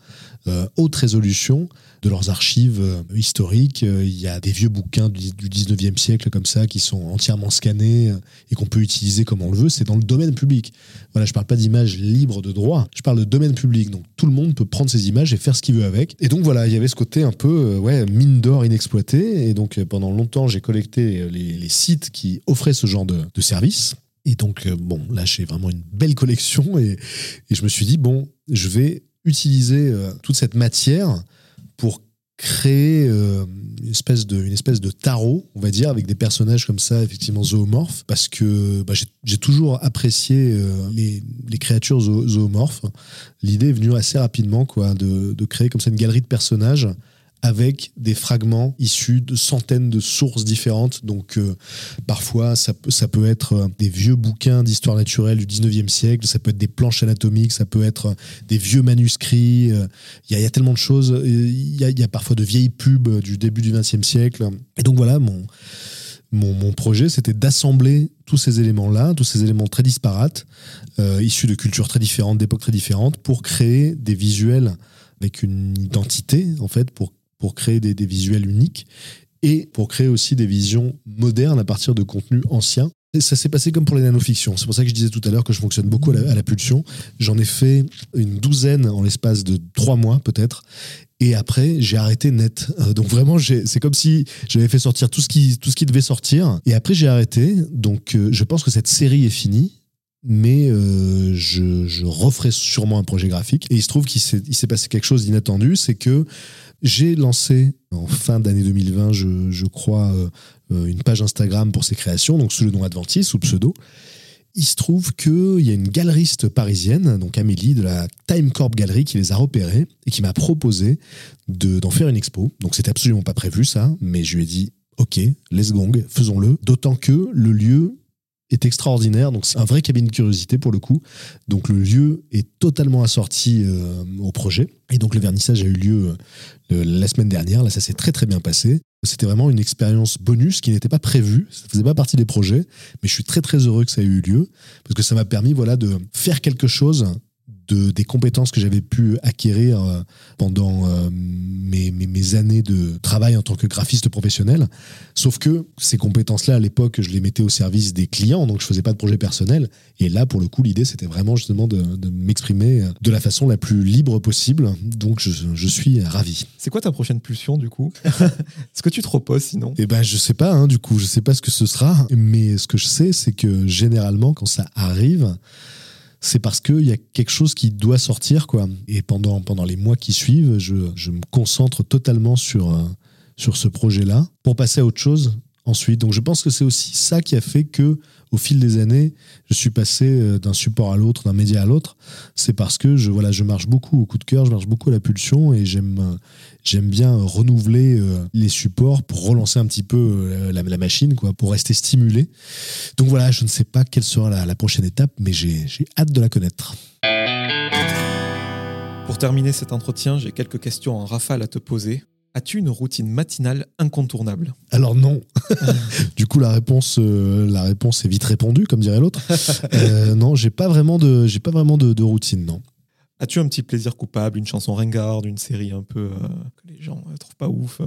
euh, haute résolution de leurs archives euh, historiques. Euh, il y a des vieux bouquins du, 19e siècle comme ça qui sont entièrement scannés et qu'on peut utiliser comme on le veut. C'est dans le domaine public. Voilà, je parle pas d'images libres de droit, je parle de domaine public. Donc tout le monde peut prendre ces images et faire ce qu'il veut avec. Et donc voilà, il y avait ce côté un peu ouais, mine d'or inexploité. Et donc pendant longtemps, j'ai collecté les, sites qui offraient ce genre de, services. Et donc, bon, là, j'ai vraiment une belle collection et, je me suis dit, bon, je vais utiliser euh, toute cette matière pour créer euh, une, espèce de, une espèce de tarot, on va dire, avec des personnages comme ça, effectivement zoomorphes, parce que bah, j'ai toujours apprécié euh, les, les, créatures zoomorphes. L'idée est venue assez rapidement, quoi, de, de, créer comme ça une galerie de personnages avec des fragments issus de centaines de sources différentes. Donc euh, parfois, ça, peut être euh, des vieux bouquins d'histoire naturelle du 19e siècle, ça peut être des planches anatomiques, ça peut être euh, des vieux manuscrits. Il y, a tellement de choses. Il y, a, parfois de vieilles pubs du début du 20e siècle. Et donc voilà, mon, mon, mon projet, c'était d'assembler tous ces éléments-là, tous ces éléments très disparates, issus de cultures très différentes, d'époques très différentes, pour créer des visuels avec une identité, en fait, pour pour créer des, visuels uniques et pour créer aussi des visions modernes à partir de contenus anciens. Ça s'est passé comme pour les nanofictions. C'est pour ça que je disais tout à l'heure que je fonctionne beaucoup à la, pulsion. J'en ai fait une douzaine en l'espace de trois mois peut-être. Et après, j'ai arrêté net. Euh, donc vraiment, c'est comme si j'avais fait sortir tout ce, qui, tout ce qui devait sortir. Et après, j'ai arrêté. Donc euh, je pense que cette série est finie mais euh, je, je, referai sûrement un projet graphique. Et il se trouve qu'il s'est passé quelque chose d'inattendu, c'est que j'ai lancé en fin d'année 2020, je, crois, euh, euh, une page Instagram pour ses créations, donc sous le nom Adventis, sous pseudo. Il se trouve qu'il y a une galeriste parisienne, donc Amélie de la Time Corp Gallery, qui les a repérés et qui m'a proposé d'en faire une expo. Donc c'était absolument pas prévu ça, mais je lui ai dit ok, let's go, faisons-le. D'autant que le lieu est extraordinaire. Donc c'est un vrai cabinet de curiosité pour le coup. Donc le lieu est totalement assorti euh, au projet. Et donc le vernissage a eu lieu euh, la semaine dernière. Là, ça s'est très très bien passé. C'était vraiment une expérience bonus qui n'était pas prévue. Ça faisait pas partie des projets, mais je suis très très heureux que ça ait eu lieu parce que ça m'a permis voilà de faire quelque chose de, des compétences que j'avais pu acquérir euh, pendant euh, mes, mes, années de travail en tant que graphiste professionnel. Sauf que ces compétences-là, à l'époque, je les mettais au service des clients, donc je faisais pas de projet personnel. Et là, pour le coup, l'idée, c'était vraiment justement de, de m'exprimer de la façon la plus libre possible. Donc, je, je suis ravi. C'est quoi ta prochaine pulsion, du coup? Est-ce que tu te reposes sinon? Eh ben, je sais pas, hein, du coup, je sais pas ce que ce sera. Mais ce que je sais, c'est que généralement, quand ça arrive, c'est parce qu'il y a quelque chose qui doit sortir. quoi. Et pendant, pendant les mois qui suivent, je, me concentre totalement sur, euh, sur ce projet-là pour passer à autre chose ensuite. Donc je pense que c'est aussi ça qui a fait que au fil des années, je suis passé euh, d'un support à l'autre, d'un média à l'autre. C'est parce que je voilà, je marche beaucoup au coup de cœur, je marche beaucoup à la pulsion et j'aime euh, j'aime bien renouveler euh, les supports pour relancer un petit peu la, machine quoi, pour rester stimulé. Donc voilà, je ne sais pas quelle sera la, la prochaine étape, mais j'ai hâte de la connaître. Pour terminer cet entretien, j'ai quelques questions en rafale à te poser. As-tu une routine matinale incontournable? Alors non. du coup, la réponse, euh, la réponse est vite répondue, comme dirait l'autre. Euh, non, j'ai pas vraiment de, j'ai pas vraiment de, routine, non. As-tu un petit plaisir coupable, une chanson ringarde, une série un peu euh, que les gens ne trouvent pas ouf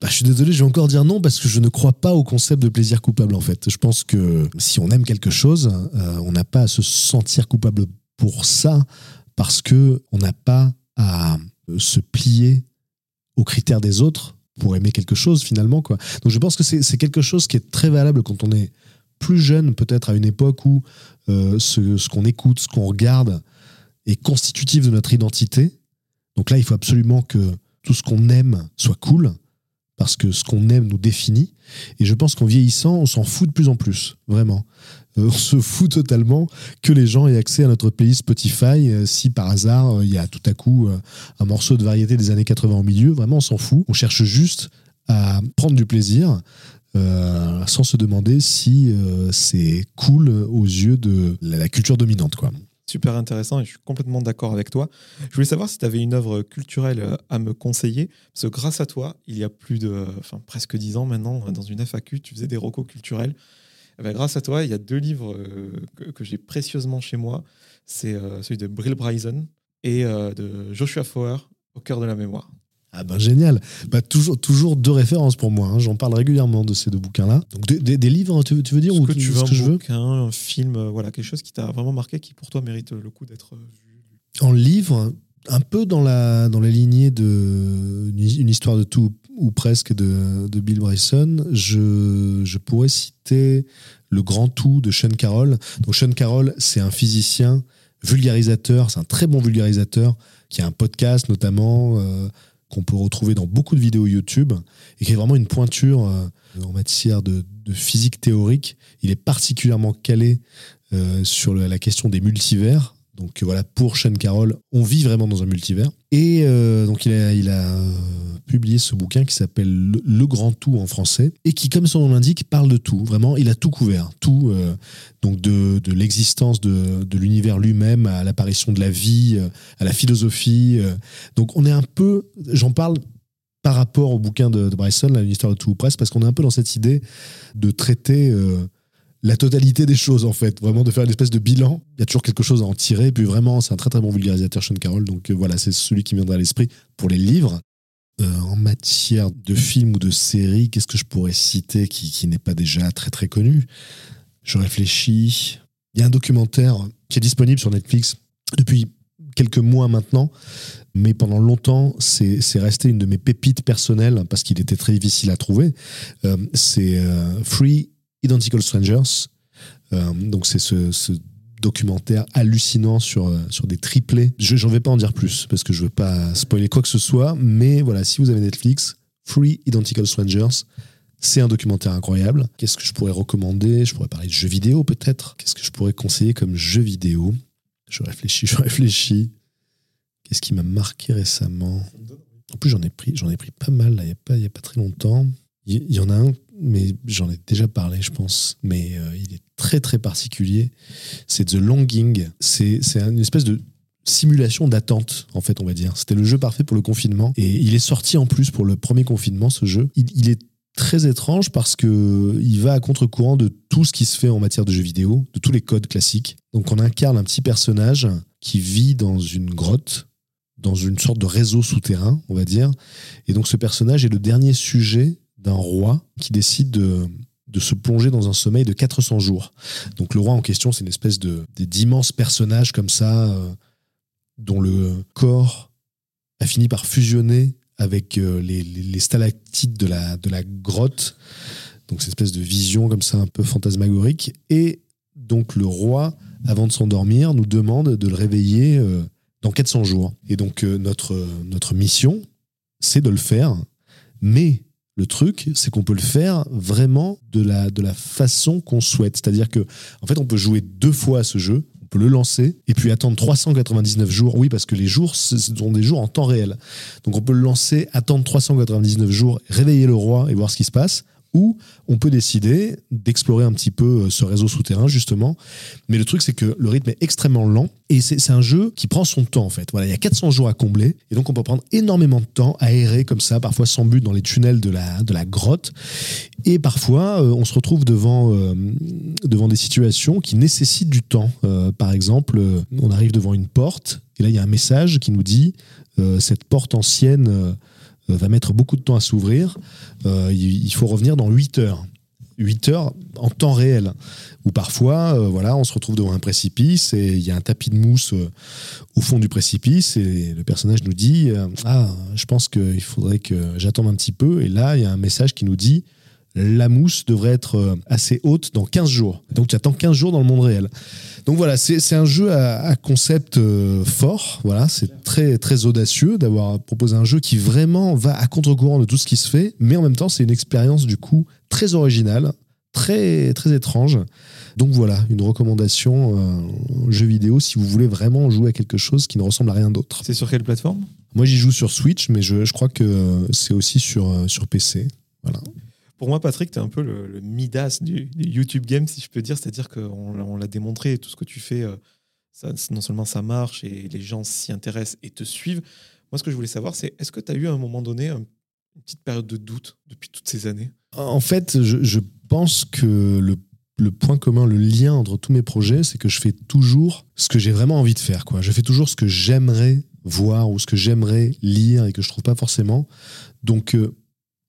bah, je suis désolé, je vais encore dire non parce que je ne crois pas au concept de plaisir coupable en fait. Je pense que si on aime quelque chose, on n'a pas à se sentir coupable pour ça parce que on n'a pas à se plier aux critères des autres pour aimer quelque chose finalement. Quoi. Donc je pense que c'est quelque chose qui est très valable quand on est plus jeune, peut-être à une époque où euh, ce, ce qu'on écoute, ce qu'on regarde est constitutif de notre identité. Donc là, il faut absolument que tout ce qu'on aime soit cool, parce que ce qu'on aime nous définit. Et je pense qu'en vieillissant, on s'en fout de plus en plus, vraiment. Euh, on se fout totalement que les gens aient accès à notre pays Spotify euh, si par hasard euh, il y a tout à coup un morceau de variété des années 80 au milieu. Vraiment, on s'en fout. On cherche juste à prendre du plaisir sans se demander si c'est cool aux yeux de la, culture dominante. Quoi. Super intéressant et je suis complètement d'accord avec toi. Je voulais savoir si tu avais une œuvre culturelle à me conseiller, parce que grâce à toi, il y a plus de, enfin presque dix ans maintenant, dans une FAQ, tu faisais des recos culturels. Eh ben, grâce à toi, il y a deux livres euh, que, j'ai précieusement chez moi. C'est euh, celui de Brill Bryson et euh, de Joshua Foer, Au cœur de la mémoire. Ah ben génial. Bah, toujours, toujours deux références pour moi. Hein. J'en parle régulièrement de ces deux bouquins-là. Donc des, des livres, tu, tu, veux dire ou que tu veux un je bouquin, un film, voilà, quelque chose qui t'a vraiment marqué, qui pour toi mérite le coup d'être vu? En livre, un peu dans la, dans la lignée de une histoire de tout ou presque de, de Bill Bryson, je, je, pourrais citer Le Grand Tout de Sean Carroll. Donc Sean Carroll, c'est un physicien vulgarisateur, c'est un très bon vulgarisateur qui a un podcast notamment euh, qu'on peut retrouver dans beaucoup de vidéos YouTube et qui est vraiment une pointure euh, en matière de, de, physique théorique. Il est particulièrement calé euh, sur la question des multivers donc voilà, pour Sean Carroll, on vit vraiment dans un multivers. Et euh, donc il a, euh, publié ce bouquin qui s'appelle le, Grand Tout en français et qui, comme son nom l'indique, parle de tout. Vraiment, il a tout couvert. Tout, euh, donc de, l'existence de, l'univers lui-même à l'apparition de la vie, à la philosophie. Donc on est un peu, j'en parle par rapport au bouquin de, Bryson, une histoire de tout ou parce qu'on est un peu dans cette idée de traiter la totalité des choses, en fait. Vraiment de faire une espèce de bilan. Il y a toujours quelque chose à en tirer. Puis vraiment, c'est un très très bon vulgarisateur, Sean Carroll. Donc euh, voilà, c'est celui qui viendra à l'esprit pour les livres. Euh, en matière de films ou de séries, qu'est-ce que je pourrais citer qui, n'est pas déjà très très connu? Je réfléchis. Il y a un documentaire qui est disponible sur Netflix depuis quelques mois maintenant, mais pendant longtemps, c'est resté une de mes pépites personnelles parce qu'il était très difficile à trouver. Euh, c'est Free Identical Strangers. Euh, donc c'est ce, documentaire hallucinant sur, euh, sur des triplés. Je n'en vais pas en dire plus parce que je veux pas spoiler quoi que ce soit, mais voilà, si vous avez Netflix, Free Identical Strangers, c'est un documentaire incroyable. Qu'est-ce que je pourrais recommander? Je pourrais parler de jeux vidéo peut-être. Qu'est-ce que je pourrais conseiller comme jeu vidéo? Je réfléchis, je réfléchis. Qu'est-ce qui m'a marqué récemment? En plus, j'en ai pris, ai pris pas mal il n'y a, a pas très longtemps. Il y, en a un mais j'en ai déjà parlé, je pense, mais euh, il est très très particulier. C'est The Longing. C'est une espèce de simulation d'attente, en fait, on va dire. C'était le jeu parfait pour le confinement. Et il est sorti en plus pour le premier confinement, ce jeu. Il, est très étrange parce que il va à contre-courant de tout ce qui se fait en matière de jeux vidéo, de tous les codes classiques. Donc on incarne un petit personnage qui vit dans une grotte, dans une sorte de réseau souterrain, on va dire. Et donc ce personnage est le dernier sujet d'un roi qui décide de, se plonger dans un sommeil de 400 jours. Donc le roi en question, c'est une espèce de d'immense personnage comme ça, euh, dont le corps a fini par fusionner avec euh, les, stalactites de la, de la grotte. Donc cette espèce de vision comme ça un peu fantasmagorique. Et donc le roi, avant de s'endormir, nous demande de le réveiller euh, dans 400 jours. Et donc notre, notre mission, c'est de le faire. Mais le truc, c'est qu'on peut le faire vraiment de la, de la façon qu'on souhaite. C'est-à-dire que, en fait, on peut jouer deux fois à ce jeu. On peut le lancer et puis attendre 399 jours. Oui, parce que les jours, ce sont des jours en temps réel. Donc on peut le lancer, attendre 399 jours, réveiller le roi et voir ce qui se passe ou on peut décider d'explorer un petit peu euh, ce réseau souterrain, justement. Mais le truc, c'est que le rythme est extrêmement lent et c'est un jeu qui prend son temps, en fait. Voilà, il y a 400 jours à combler et donc on peut prendre énormément de temps à errer comme ça, parfois sans but dans les tunnels de la, grotte. Et parfois, euh, on se retrouve devant, euh, devant des situations qui nécessitent du temps. par exemple, on arrive devant une porte et là, il y a un message qui nous dit cette porte ancienne va mettre beaucoup de temps à s'ouvrir. Euh, il faut revenir dans 8 heures. 8 heures en temps réel. Ou parfois, euh, voilà, on se retrouve devant un précipice et il y a un tapis de mousse au fond du précipice et le personnage nous dit Ah, je pense qu'il faudrait que j'attende un petit peu. Et là, il y a un message qui nous dit la mousse devrait être euh, assez haute dans 15 jours. Donc tu attends 15 jours dans le monde réel. Donc voilà, c'est un jeu à, concept euh, fort. Voilà, c'est très très audacieux d'avoir proposé un jeu qui vraiment va à contre-courant de tout ce qui se fait, mais en même temps c'est une expérience du coup très originale, très très étrange. Donc voilà, une recommandation euh, jeu vidéo si vous voulez vraiment jouer à quelque chose qui ne ressemble à rien d'autre. C'est sur quelle plateforme? Moi j'y joue sur Switch, mais je, je crois que c'est aussi sur, sur PC. Pour moi, Patrick, tu es un peu le, Midas du, YouTube game, si je peux dire. C'est-à-dire qu'on on, l'a démontré, tout ce que tu fais, euh, non seulement ça marche et les gens s'y intéressent et te suivent. Moi, ce que je voulais savoir, c'est est-ce que tu as eu à un moment donné une petite période de doute depuis toutes ces années? En fait, je, pense que le, le, point commun, le lien entre tous mes projets, c'est que je fais toujours ce que j'ai vraiment envie de faire. Je fais toujours ce que j'aimerais voir ou ce que j'aimerais lire et que je trouve pas forcément. Donc, euh,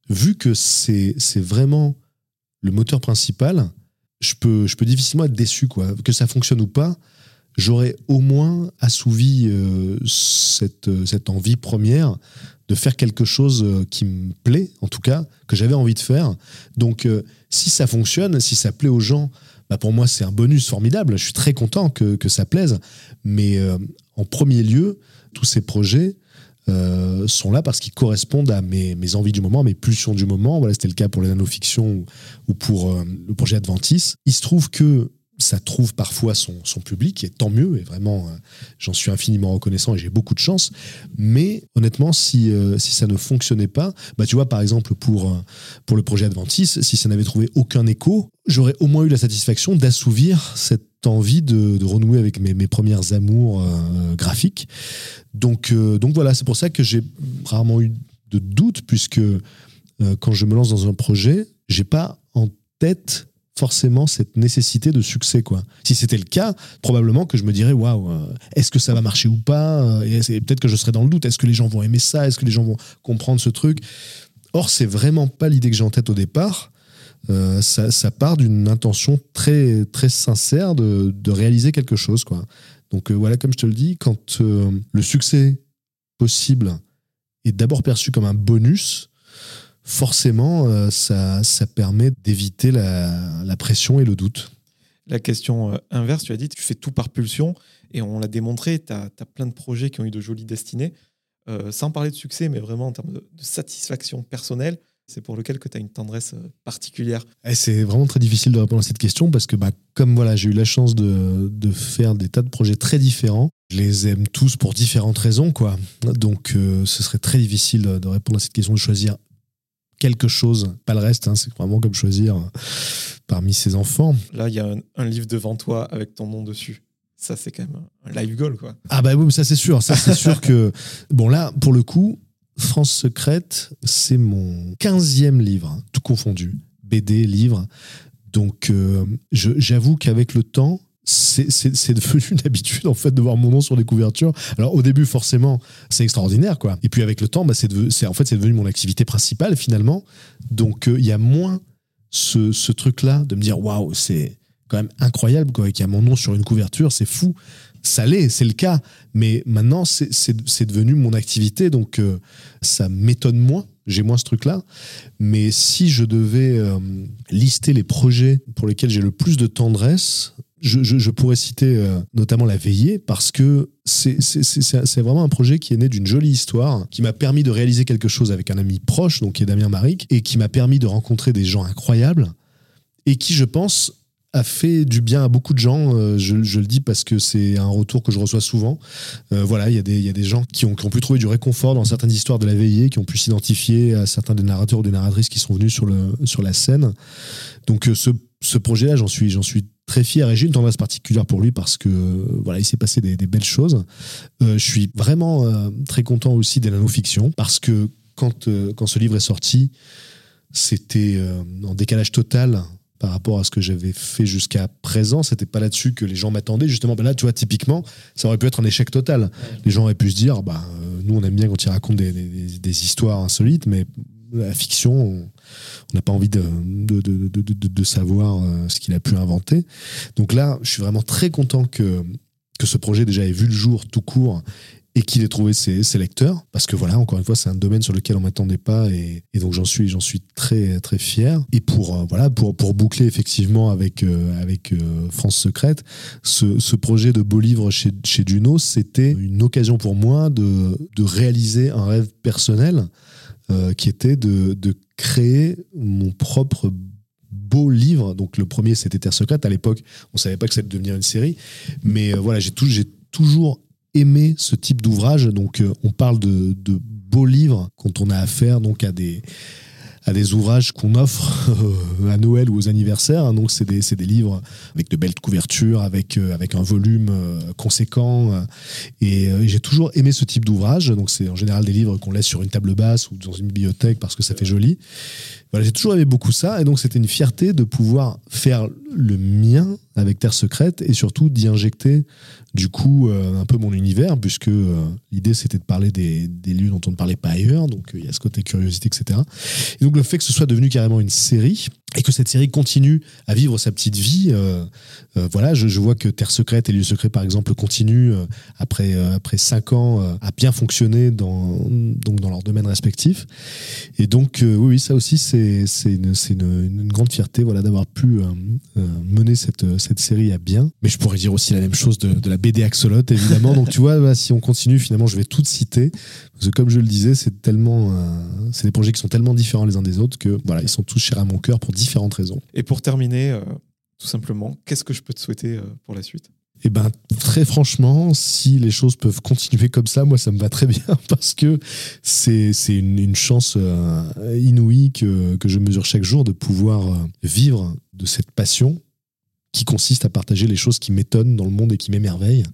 vu que c'est vraiment le moteur principal, je peux, je peux difficilement être déçu. Quoi. Que ça fonctionne ou pas, j'aurais au moins assouvi euh, cette, cette envie première de faire quelque chose euh, qui me plaît, en tout cas, que j'avais envie de faire. Donc, euh, si ça fonctionne, si ça plaît aux gens, bah pour moi, c'est un bonus formidable. Je suis très content que, que ça plaise. Mais en premier lieu, tous ces projets, euh, sont là parce qu'ils correspondent à mes, mes, envies du moment, à mes pulsions du moment. Voilà, c'était le cas pour les nanofictions ou, pour euh, le projet Adventis. Il se trouve que ça trouve parfois son, son, public, et tant mieux, et vraiment, euh, j'en suis infiniment reconnaissant et j'ai beaucoup de chance. Mais honnêtement, si, si ça ne fonctionnait pas, bah, tu vois, par exemple, pour, pour le projet Adventis, si ça n'avait trouvé aucun écho, j'aurais au moins eu la satisfaction d'assouvir cette envie de, renouer avec mes, mes premières amours euh, graphiques. Donc, euh, donc voilà, c'est pour ça que j'ai rarement eu de doute, puisque euh, quand je me lance dans un projet, j'ai pas en tête forcément cette nécessité de succès quoi. Si c'était le cas, probablement que je me dirais waouh, est-ce que ça va marcher ou pas Et peut-être que je serais dans le doute. Est-ce que les gens vont aimer ça? Est-ce que les gens vont comprendre ce truc? Or, c'est vraiment pas l'idée que j'ai en tête au départ. Euh, ça, part d'une intention très, très sincère de, réaliser quelque chose. Quoi. Donc euh, voilà, comme je te le dis, quand euh, le succès possible est d'abord perçu comme un bonus, forcément, ça, ça permet d'éviter la, la, pression et le doute. La question inverse, tu as dit, tu fais tout par pulsion, et on l'a démontré, tu as, plein de projets qui ont eu de jolies destinées. sans parler de succès, mais vraiment en termes de satisfaction personnelle, c'est pour lequel que tu as une tendresse euh, particulière eh, C'est vraiment très difficile de répondre à cette question parce que bah, comme voilà, j'ai eu la chance de, faire des tas de projets très différents, je les aime tous pour différentes raisons. quoi. Donc euh, ce serait très difficile de répondre à cette question, de choisir quelque chose, pas le reste. Hein, c'est vraiment comme choisir euh, parmi ses enfants. Là, il y a un, un livre devant toi avec ton nom dessus ça c'est quand même un live goal quoi. Ah bah oui, ça c'est sûr, ça c'est sûr que bon là pour le coup, France secrète, c'est mon 15e livre, hein, tout confondu, BD, livre. Donc euh, j'avoue qu'avec le temps, c'est devenu une habitude en fait de voir mon nom sur les couvertures. Alors au début forcément c'est extraordinaire quoi. Et puis avec le temps bah, c'est en fait c'est devenu mon activité principale finalement. Donc euh, il y a moins ce, ce truc là de me dire waouh c'est quand même incroyable quoi qu'il y a mon nom sur une couverture c'est fou ça l'est, c'est le cas. Mais maintenant, c'est devenu mon activité, donc euh, ça m'étonne moins. J'ai moins ce truc-là. Mais si je devais euh, lister les projets pour lesquels j'ai le plus de tendresse, je, pourrais citer euh, notamment La Veillée parce que c'est vraiment un projet qui est né d'une jolie histoire, qui m'a permis de réaliser quelque chose avec un ami proche, donc qui est Damien Maric, et qui m'a permis de rencontrer des gens incroyables et qui, je pense, a fait du bien à beaucoup de gens. Euh, je, le dis parce que c'est un retour que je reçois souvent. Euh, voilà, il y, a des- gens qui ont, pu trouver du réconfort dans certaines histoires de la veillée, qui ont pu s'identifier à certains des narrateurs ou des narratrices qui sont venus sur, la scène. Donc euh, ce, projet-là, j'en suis, très fier et j'ai une tendresse particulière pour lui parce que voilà, il s'est passé des, belles choses. Je suis vraiment très content aussi des nanofictions parce que quand, quand ce livre est sorti, c'était en décalage total par rapport à ce que j'avais fait jusqu'à présent. C'était pas là-dessus que les gens m'attendaient. Justement, ben là, tu vois, typiquement, ça aurait pu être un échec total. Les gens auraient pu se dire, bah, euh, nous, on aime bien quand ils racontent des, des- des histoires insolites, mais la fiction, on n'a pas envie de, de, de- de- de- de savoir euh, ce qu'il a pu inventer. Donc là, je suis vraiment très content que, que ce projet déjà ait vu le jour tout court et qu'il ait trouvé ses, lecteurs. Parce que voilà, encore une fois, c'est un domaine sur lequel on m'attendait pas et, donc j'en suis, j'en suis très, très fier. Et pour, euh, voilà, pour, pour boucler effectivement avec, euh, avec euh, France Secrète, ce, projet de beau livre chez, chez Duno, c'était une occasion pour moi de, de réaliser un rêve personnel qui était de, de créer mon propre beau livre. Donc le premier, c'était Terre secrète. À l'époque, on savait pas que ça allait devenir une série. Mais voilà, j'ai tou- j'ai toujours aimé ce type d'ouvrage. Donc euh, on parle de, de beaux livres quand on a affaire donc à des à des ouvrages qu'on offre euh, à Noël ou aux anniversaires. Donc, c'est des, des livres avec de belles couvertures, avec, euh, avec un volume conséquent. et j'ai toujours aimé ce type d'ouvrage. Donc, c'est en général des livres qu'on laisse sur une table basse ou dans une bibliothèque parce que ça fait joli. J'ai toujours aimé beaucoup ça. Et donc, c'était une fierté de pouvoir faire le mien avec Terre Secrète et surtout d'y injecter, du coup, euh, un peu mon univers, puisque euh, l'idée, c'était de parler des, des lieux dont on ne parlait pas ailleurs. Donc, euh, il y a ce côté curiosité, etc. Et donc, le fait que ce soit devenu carrément une série et que cette série continue à vivre sa petite vie, euh, euh, voilà, je, vois que Terre Secrète et Lieux Secrets, par exemple, continuent euh, après, après cinq ans à bien fonctionner dans, donc dans leurs domaines respectifs. Et donc, oui, ça aussi, c'est c'est une, grande fierté voilà, d'avoir pu mener cette, cette série à bien. Mais je pourrais dire aussi la même chose de, la BD Axolot, évidemment. donc, tu vois, si on continue, finalement, je vais tout citer. Parce que, comme je le disais, c'est tellement, euh, c'est des projets qui sont tellement différents les uns des autres que voilà, ils sont tous chers à mon cœur pour différentes raisons. Et pour terminer, euh, tout simplement, qu'est-ce que je peux te souhaiter euh, pour la suite? Eh ben, très franchement, si les choses peuvent continuer comme ça, moi, ça me va très bien parce que c'est c'est une, une chance inouïe que, que je mesure chaque jour de pouvoir vivre de cette passion qui consiste à partager les choses qui m'étonnent dans le monde et qui m'émerveillent.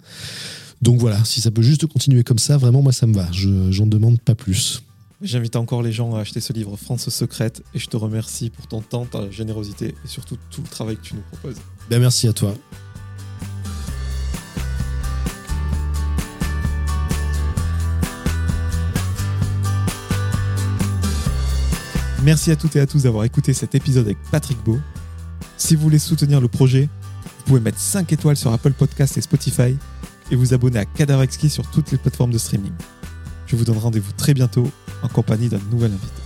Donc voilà, si ça peut juste continuer comme ça, vraiment, moi, ça me va. Je j'en demande pas plus. J'invite encore les gens à acheter ce livre France secrète et je te remercie pour ton temps, ta générosité et surtout tout le travail que tu nous proposes. Ben, merci à toi. Merci à toutes et à tous d'avoir écouté cet épisode avec Patrick Beau. Si vous voulez soutenir le projet, vous pouvez mettre 5 étoiles sur Apple Podcast et Spotify et vous abonner à Cadavre sur toutes les plateformes de streaming. Je vous donne rendez-vous très bientôt en compagnie d'un nouvel invité.